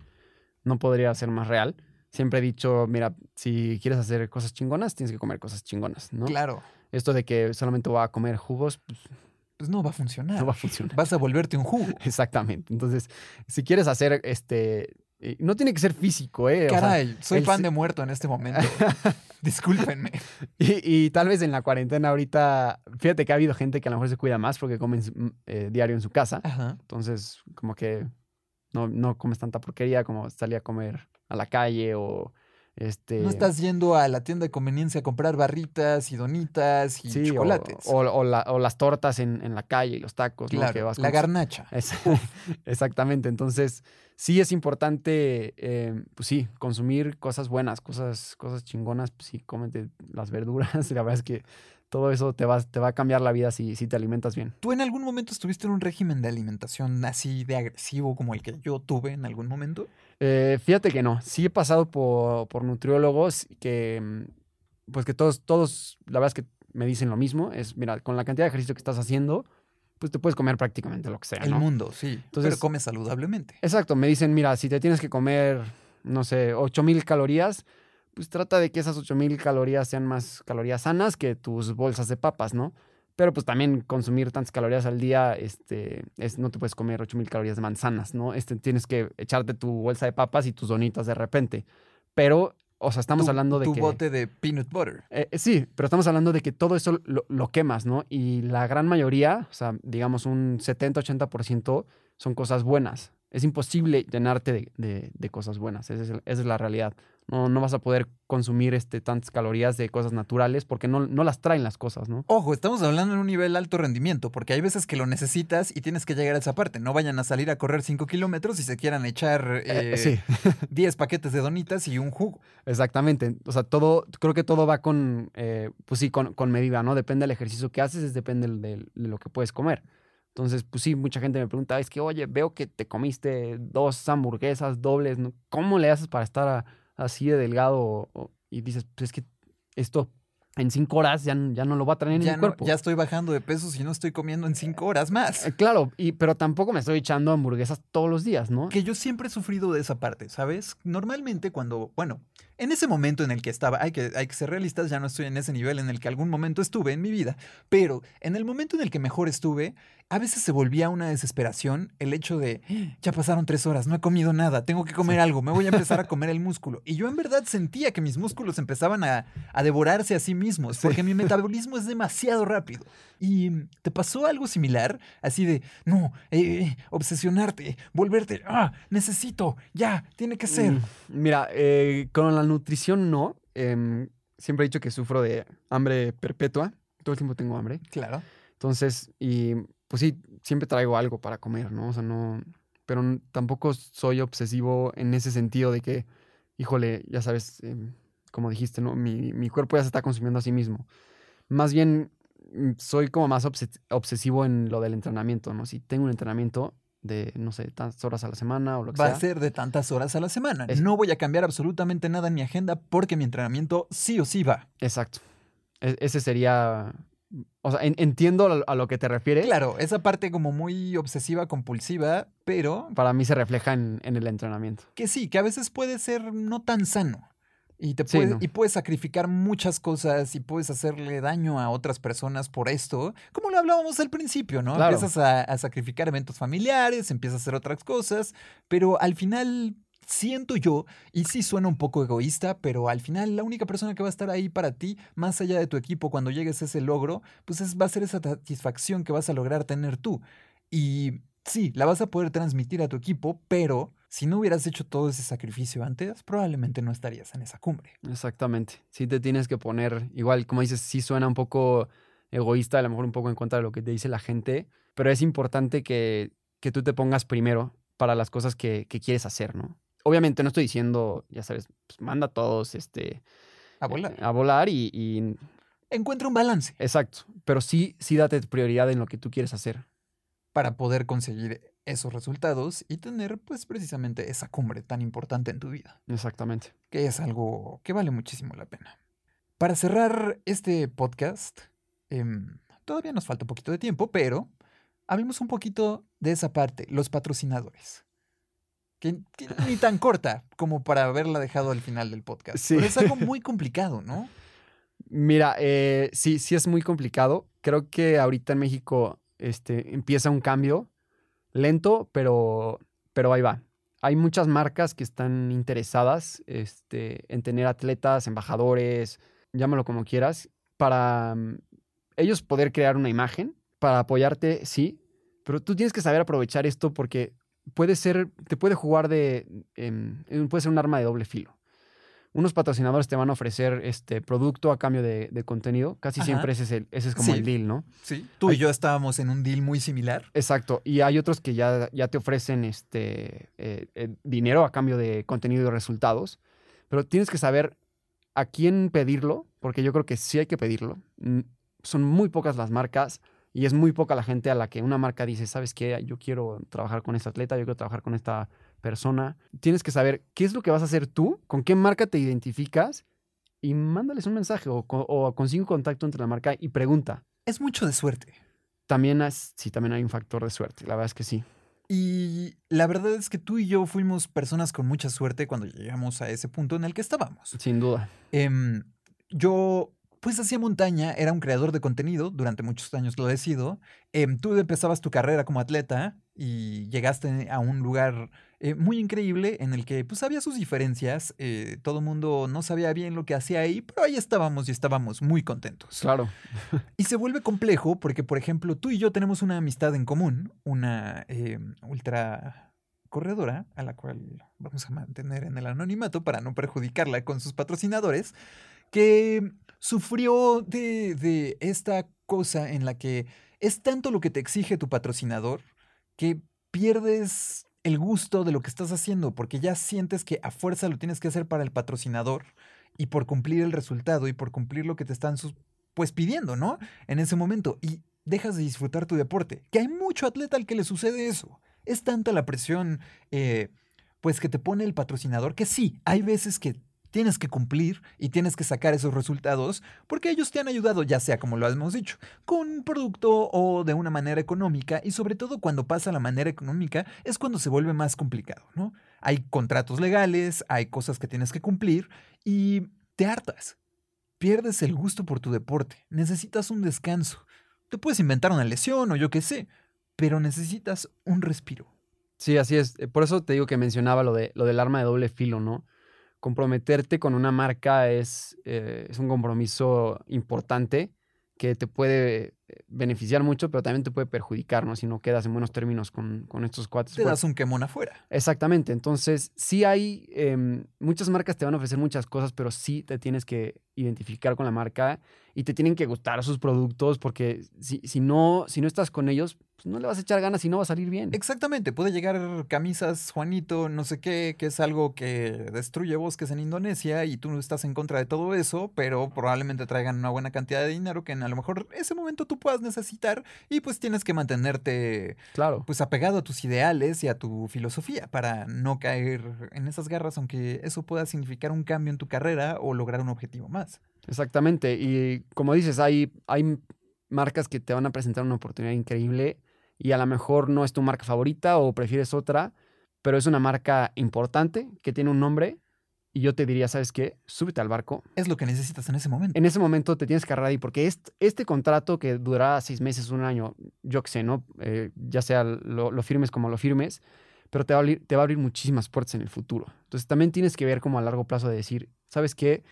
no podría ser más real. Siempre he dicho, mira, si quieres hacer cosas chingonas, tienes que comer cosas chingonas, ¿no? Claro. Esto de que solamente voy a comer jugos, pues, pues no va a funcionar. no va a funcionar. Vas a volverte un jugo. Exactamente. Entonces, si quieres hacer este. eh, No tiene que ser físico, ¿eh? O sea, Caray, soy el pan de muerto en este momento. Discúlpenme. y, y tal vez en la cuarentena ahorita. Fíjate que ha habido gente que a lo mejor se cuida más porque comen mm, eh, diario en su casa. Ajá. Entonces, como que no, no comes tanta porquería como salir a comer a la calle o. Este, No estás yendo a la tienda de conveniencia a comprar barritas y donitas y sí, chocolates. O, o la- o las tortas en, en la calle y los tacos, ¿no? claro, Que vas la con- garnacha. Es- exactamente. Entonces, sí es importante, eh, pues sí, consumir cosas buenas, cosas, cosas chingonas. Pues sí, cómete las verduras. La verdad es que todo eso te va, te va a cambiar la vida si, si te alimentas bien. ¿Tú en algún momento estuviste en un régimen de alimentación así de agresivo como el que yo tuve en algún momento? Eh, fíjate que no. Sí he pasado por, por nutriólogos que, mm, pues que todos, todos, la verdad es que me dicen lo mismo. Es, mira, con la cantidad de ejercicio que estás haciendo, pues te puedes comer prácticamente lo que sea, El ¿no? mundo, sí. Entonces- pero come saludablemente. Exacto, me dicen, mira, si te tienes que comer, no sé, 8000 calorías, pues trata de que esas 8000 calorías sean más calorías sanas que tus bolsas de papas, ¿no? Pero pues también consumir tantas calorías al día, este, es, no te puedes comer 8000 calorías de manzanas, ¿no? Este, tienes que echarte tu bolsa de papas y tus donitas de repente. Pero, o sea, estamos Tu- hablando de tu que... bote de peanut butter. Eh, eh, sí, pero estamos hablando de que todo eso lo, lo quemas, ¿no? Y la gran mayoría, o sea, digamos un 70-80% son cosas buenas. Es imposible llenarte de, de- de cosas buenas, esa es, esa es la realidad. No, no vas a poder consumir este, tantas calorías de cosas naturales porque no, no las traen las cosas, ¿no? Ojo, estamos hablando en un nivel alto rendimiento, porque hay veces que lo necesitas y tienes que llegar a esa parte. No vayan a salir a correr 5 kilómetros y se quieran echar Eh, eh, sí, 10 paquetes de donitas y un jugo. exactamente. O sea, todo, creo que todo va con, eh, pues sí, con, con medida, ¿no? Depende del ejercicio que haces, es depende del- de lo que puedes comer. Entonces, pues sí, mucha gente me pregunta, es que, oye, veo que te comiste dos hamburguesas dobles, ¿no? ¿cómo le haces para estar a- así de delgado? Y dices, pues es que esto en cinco horas ya, ya no lo va a traer en Ya, mi no- cuerpo. ya estoy bajando de peso si no estoy comiendo en 5 horas más. Eh, Claro, y, pero tampoco me estoy echando hamburguesas todos los días, ¿no? Que yo siempre he sufrido de esa parte, ¿sabes? Normalmente cuando, bueno, en ese momento en el que estaba, hay que, hay que ser realistas, ya no estoy en ese nivel en el que algún momento estuve en mi vida, pero en el momento en el que mejor estuve, a veces se volvía una desesperación el hecho de, "Ah, ya pasaron tres horas, no he comido nada, tengo que comer algo, me voy a empezar a comer el músculo. Y yo en verdad sentía que mis músculos empezaban a, a devorarse a sí mismos, Sí. porque mi metabolismo es demasiado rápido. ¿Y te pasó algo similar? Así de, no, eh, eh, obsesionarte, volverte, ah, necesito, ya, tiene que ser. Mm, Mira, eh, con la nutrición no. Em, siempre he dicho que sufro de hambre perpetua. Todo el tiempo tengo hambre. Claro. Entonces, y pues sí, siempre traigo algo para comer, ¿no? O sea, no. Pero tampoco soy obsesivo en ese sentido de que, híjole, ya sabes, em, como dijiste, ¿no? Mi, mi cuerpo ya se está consumiendo a sí mismo. Más bien, mm, soy como más obses- obsesivo en lo del entrenamiento, ¿no? Si tengo un entrenamiento de, no sé, tantas horas a la semana o lo que Va sea. a ser de tantas horas a la semana. Es- No voy a cambiar absolutamente nada en mi agenda porque mi entrenamiento sí o sí va. Exacto. E- ese sería. O sea, en- entiendo a lo- a lo que te refieres. Claro, esa parte como muy obsesiva, compulsiva, pero Para mí se refleja en, en el entrenamiento. que sí, que a veces puede ser no tan sano. Y, te Sí, puede- no. y puedes sacrificar muchas cosas y puedes hacerle daño a otras personas por esto, como lo hablábamos al principio, ¿no? Claro. Empiezas a, a sacrificar eventos familiares, empiezas a hacer otras cosas, pero al final siento yo, y sí suena un poco egoísta, pero al final la única persona que va a estar ahí para ti, más allá de tu equipo, cuando llegues a ese logro, pues es, va a ser esa satisfacción que vas a lograr tener tú. Y sí, la vas a poder transmitir a tu equipo, pero si no hubieras hecho todo ese sacrificio antes, probablemente no estarías en esa cumbre. Exactamente. Sí te tienes que poner, igual como dices, sí suena un poco egoísta, a lo mejor un poco en contra de lo que te dice la gente, pero es importante que, que tú te pongas primero para las cosas que, que quieres hacer, ¿no? Obviamente no estoy diciendo, ya sabes, pues manda a todos este, A volar. eh, a volar y, y- Encuentra un balance Exacto. Pero sí, sí date prioridad en lo que tú quieres hacer. para poder conseguir esos resultados y tener, pues, precisamente esa cumbre tan importante en tu vida, Exactamente. que es algo que vale muchísimo la pena. Para cerrar este podcast, em, todavía nos falta un poquito de tiempo, pero hablemos un poquito de esa parte, los patrocinadores. Que, que ni tan corta como para haberla dejado al final del podcast. Sí. Pero es algo muy complicado, ¿no? Mira, eh, sí, sí es muy complicado. Creo que ahorita en México este, empieza un cambio lento, pero, pero ahí va. Hay muchas marcas que están interesadas este, en tener atletas, embajadores, llámalo como quieras, para mm, ellos poder crear una imagen, para apoyarte, sí, pero tú tienes que saber aprovechar esto porque puede ser, te puede jugar de, em, puede ser un arma de doble filo unos patrocinadores te van a ofrecer este producto a cambio de, contenido. Casi siempre ese es, el, ese es como el deal, ¿no? Sí. Tú y yo estábamos en un deal muy similar. Exacto. Y hay otros que ya, ya te ofrecen este eh, eh, dinero a cambio de contenido y resultados. Pero tienes que saber a quién pedirlo, porque yo creo que sí hay que pedirlo. Son muy pocas las marcas y es muy poca la gente a la que una marca dice, ¿sabes qué? Yo quiero trabajar con este atleta, yo quiero trabajar con esta persona. Tienes que saber qué es lo que vas a hacer tú, con qué marca te identificas y mándales un mensaje o, o consigue un contacto entre la marca y pregunta. Es mucho de suerte. También sí, también hay un factor de suerte, la verdad es que sí. Y la verdad es que tú y yo fuimos personas con mucha suerte cuando llegamos a ese punto en el que estábamos. Sin duda. Em, yo pues hacía montaña, era un creador de contenido, durante muchos años lo he sido. Em, tú empezabas tu carrera como atleta y llegaste a un lugar eh, muy increíble en el que pues había sus diferencias, eh, todo el mundo no sabía bien lo que hacía ahí, pero ahí estábamos y estábamos muy contentos. Claro. y se vuelve complejo porque, por ejemplo, tú y yo tenemos una amistad en común, una em, ultra corredora a la cual vamos a mantener en el anonimato para no perjudicarla con sus patrocinadores, que sufrió de, esta cosa en la que es tanto lo que te exige tu patrocinador que pierdes el gusto de lo que estás haciendo porque ya sientes que a fuerza lo tienes que hacer para el patrocinador y por cumplir el resultado y por cumplir lo que te están pues pidiendo, ¿no? En ese momento y dejas de disfrutar tu deporte, que hay mucho atleta al que le sucede eso. Es tanta la presión eh, pues que te pone el patrocinador que sí, hay veces que tienes que cumplir y tienes que sacar esos resultados porque ellos te han ayudado, ya sea como lo hemos dicho, con un producto o de una manera económica y sobre todo cuando pasa la manera económica es cuando se vuelve más complicado, ¿no? Hay contratos legales, hay cosas que tienes que cumplir y te hartas. Pierdes el gusto por tu deporte, necesitas un descanso. Te puedes inventar una lesión o yo qué sé, pero necesitas un respiro. Sí, así es. Por eso te digo que mencionaba lo, de, lo del arma de doble filo, ¿no? Comprometerte con una marca es, eh, es un compromiso importante que te puede beneficiar mucho, pero también te puede perjudicar, ¿no? Si no quedas en buenos términos con, con estos cuates. Te das un quemón afuera. Exactamente. Entonces, sí hay, em, muchas marcas te van a ofrecer muchas cosas, pero sí te tienes que identificar con la marca y te tienen que gustar sus productos porque si, si, no, si no estás con ellos, pues no le vas a echar ganas y no va a salir bien. Exactamente, puede llegar camisas Juanito, no sé qué, que es algo que destruye bosques en Indonesia y tú no estás en contra de todo eso, pero probablemente traigan una buena cantidad de dinero que en a lo mejor ese momento tú puedas necesitar y pues tienes que mantenerte claro. pues apegado a tus ideales y a tu filosofía para no caer en esas garras, aunque eso pueda significar un cambio en tu carrera o lograr un objetivo más. Exactamente. Y como dices, hay, hay marcas que te van a presentar una oportunidad increíble y a lo mejor no es tu marca favorita o prefieres otra, pero es una marca importante que tiene un nombre y yo te diría, ¿sabes qué? Súbete al barco. Es lo que necesitas en ese momento. En ese momento te tienes que agarrar ahí porque este, este contrato que durará seis meses, un año, yo qué sé, ¿no? Eh, ya sea lo, lo, firmes como lo firmes, pero te va, a abrir, te va a abrir muchísimas puertas en el futuro. Entonces también tienes que ver como a largo plazo de decir, ¿sabes qué?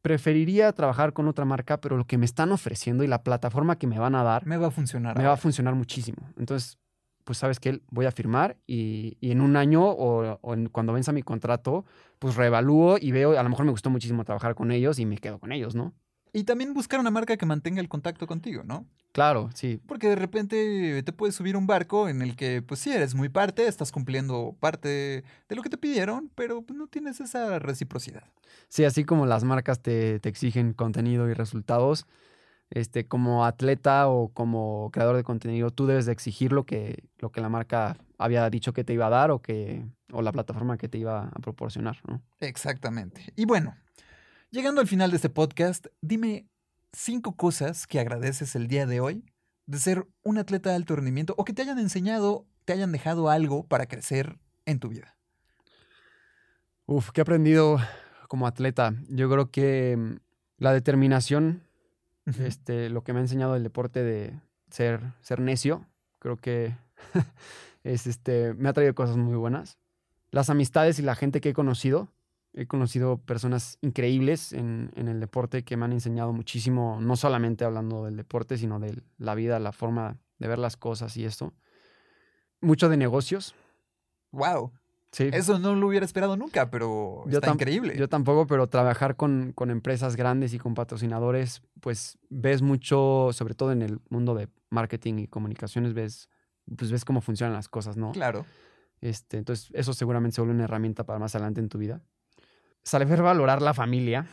preferiría trabajar con otra marca, pero lo que me están ofreciendo y la plataforma que me van a dar... Me va a funcionar. Me va a funcionar muchísimo. Entonces, pues sabes que voy a firmar y, en un año o, cuando venza mi contrato, pues reevalúo y veo, a lo mejor me gustó muchísimo trabajar con ellos y me quedo con ellos, ¿no? Y también buscar una marca que mantenga el contacto contigo, ¿no? Claro, sí. Porque de repente te puedes subir un barco en el que, pues sí, eres muy parte, estás cumpliendo parte de lo que te pidieron, pero pues, no tienes esa reciprocidad. Sí, así como las marcas te, te exigen contenido y resultados, este, como atleta o como creador de contenido, tú debes de exigir lo que, lo que la marca había dicho que te iba a dar o, que, o la plataforma que te iba a proporcionar, ¿no? Exactamente. Y bueno, Llegando al final de este podcast, dime cinco cosas que agradeces el día de hoy de ser un atleta de alto rendimiento o que te hayan enseñado, te hayan dejado algo para crecer en tu vida. Uf, ¿qué he aprendido como atleta? Yo creo que mm, la determinación, este, lo que me ha enseñado el deporte de, ser, ser necio. Creo que es, este, me ha traído cosas muy buenas. Las amistades y la gente que he conocido. He conocido personas increíbles en, en el deporte que me han enseñado muchísimo, no solamente hablando del deporte, sino de la vida, la forma de ver las cosas y esto. Mucho de negocios. Wow. Sí. Eso no lo hubiera esperado nunca, pero Yo está increíble. Yo tampoco, pero trabajar con, con empresas grandes y con patrocinadores, pues ves mucho, sobre todo en el mundo de marketing y comunicaciones, ves, pues ves cómo funcionan las cosas, ¿no? Claro. Este, entonces, eso seguramente se vuelve una herramienta para más adelante en tu vida. Saber valorar la familia,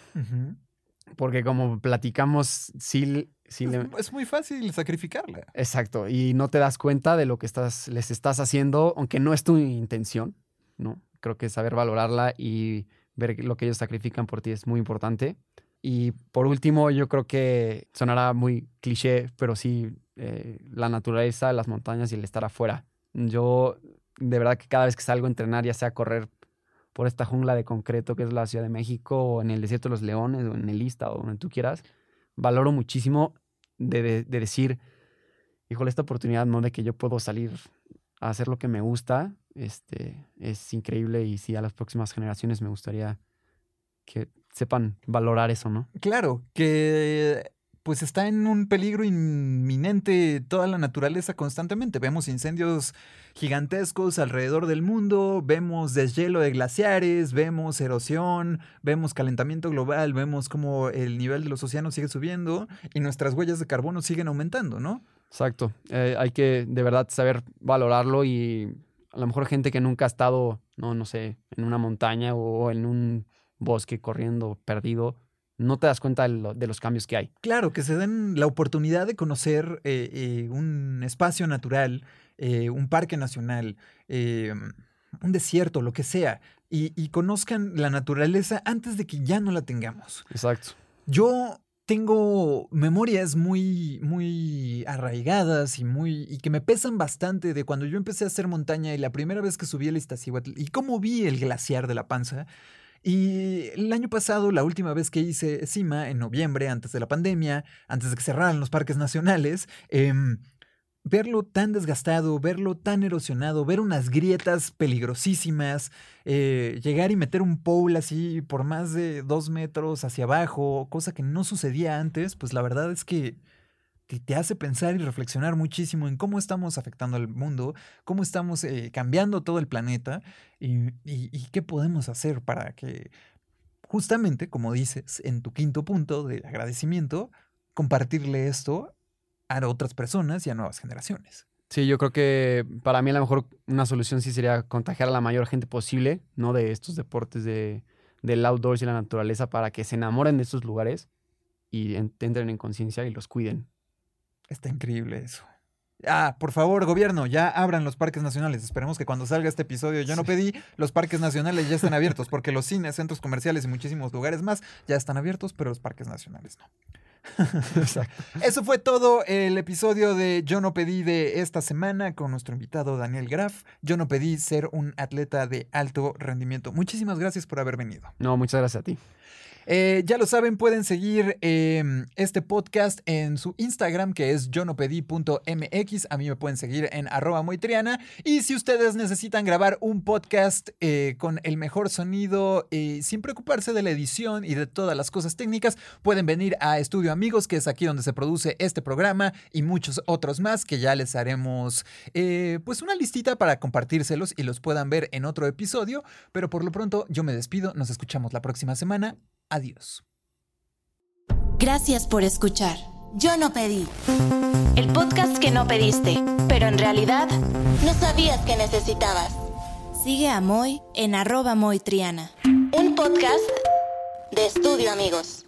porque como platicamos, sí, sí le- Es, es muy fácil sacrificarla. Exacto, y no te das cuenta de lo que estás, les estás haciendo, aunque no es tu intención, ¿no? Creo que saber valorarla y ver lo que ellos sacrifican por ti es muy importante. Y por último, yo creo que sonará muy cliché, pero sí, eh, la naturaleza, las montañas y el estar afuera. Yo, de verdad que cada vez que salgo a entrenar, ya sea correr por esta jungla de concreto que es la Ciudad de México, o en el Desierto de los Leones, o en el Ista, o donde tú quieras, valoro muchísimo de, de- de decir, híjole, esta oportunidad, ¿no? De que yo puedo salir hacer lo que me gusta, este, es increíble y sí, a las próximas generaciones me gustaría que sepan valorar eso, ¿no? Claro, que pues está en un peligro inminente toda la naturaleza constantemente. Vemos incendios gigantescos alrededor del mundo, vemos deshielo de glaciares, vemos erosión, vemos calentamiento global, vemos cómo el nivel de los océanos sigue subiendo y nuestras huellas de carbono siguen aumentando, ¿no? Exacto. Eh, hay que de verdad saber valorarlo y a lo mejor gente que nunca ha estado, no, no sé, en una montaña o en un bosque corriendo perdido, no te das cuenta de, lo- de los cambios que hay. Claro, que se den la oportunidad de conocer eh, eh, un espacio natural, eh, un parque nacional, un desierto, lo que sea, y, y conozcan la naturaleza antes de que ya no la tengamos. Exacto. Yo tengo memorias muy, muy arraigadas y muy y que me pesan bastante de cuando yo empecé a hacer montaña y la primera vez que subí el Iztaccíhuatl y cómo vi el glaciar de la panza. Y el año pasado, la última vez que hice cima, en noviembre, antes de la pandemia, antes de que cerraran los parques nacionales, em, verlo tan desgastado, verlo tan erosionado, ver unas grietas peligrosísimas, eh, llegar y meter un pole así por más de dos metros hacia abajo, cosa que no sucedía antes, pues la verdad es que te, hace pensar y reflexionar muchísimo en cómo estamos afectando al mundo, cómo estamos eh, cambiando todo el planeta y- y qué podemos hacer para que, justamente, como dices, en tu quinto punto de agradecimiento, compartirle esto a otras personas y a nuevas generaciones. Sí, yo creo que para mí a lo mejor una solución sí sería contagiar a la mayor gente posible, ¿no? De estos deportes de, del outdoors y la naturaleza para que se enamoren de estos lugares y en- entren en conciencia y los cuiden. Está increíble eso. Ah, por favor, gobierno, ya abran los parques nacionales. Esperemos que cuando salga este episodio, yo no pedí, los parques nacionales ya estén abiertos, porque los cines, centros comerciales y muchísimos lugares más ya están abiertos, pero los parques nacionales no. Exacto. Eso fue todo el episodio de Yo no pedí de esta semana con nuestro invitado Daniel Graf. Yo no pedí ser un atleta de alto rendimiento. Muchísimas gracias por haber venido. No, muchas gracias a ti. Eh, ya lo saben, pueden seguir eh, este podcast en su Instagram, que es yonopedí.mx. A mí me pueden seguir en arroba moitriana. Y si ustedes necesitan grabar un podcast eh, con el mejor sonido, eh, sin preocuparse de la edición y de todas las cosas técnicas, pueden venir a Estudio Amigos, que es aquí donde se produce este programa y muchos otros más, que ya les haremos pues una listita para compartírselos y los puedan ver en otro episodio. Pero por lo pronto, yo me despido. Nos escuchamos la próxima semana. Adiós. Gracias por escuchar. Yo no pedí. El podcast que no pediste, pero en realidad no sabías que necesitabas. Sigue a Moy en arroba Moy Triana. Un podcast de estudio amigos.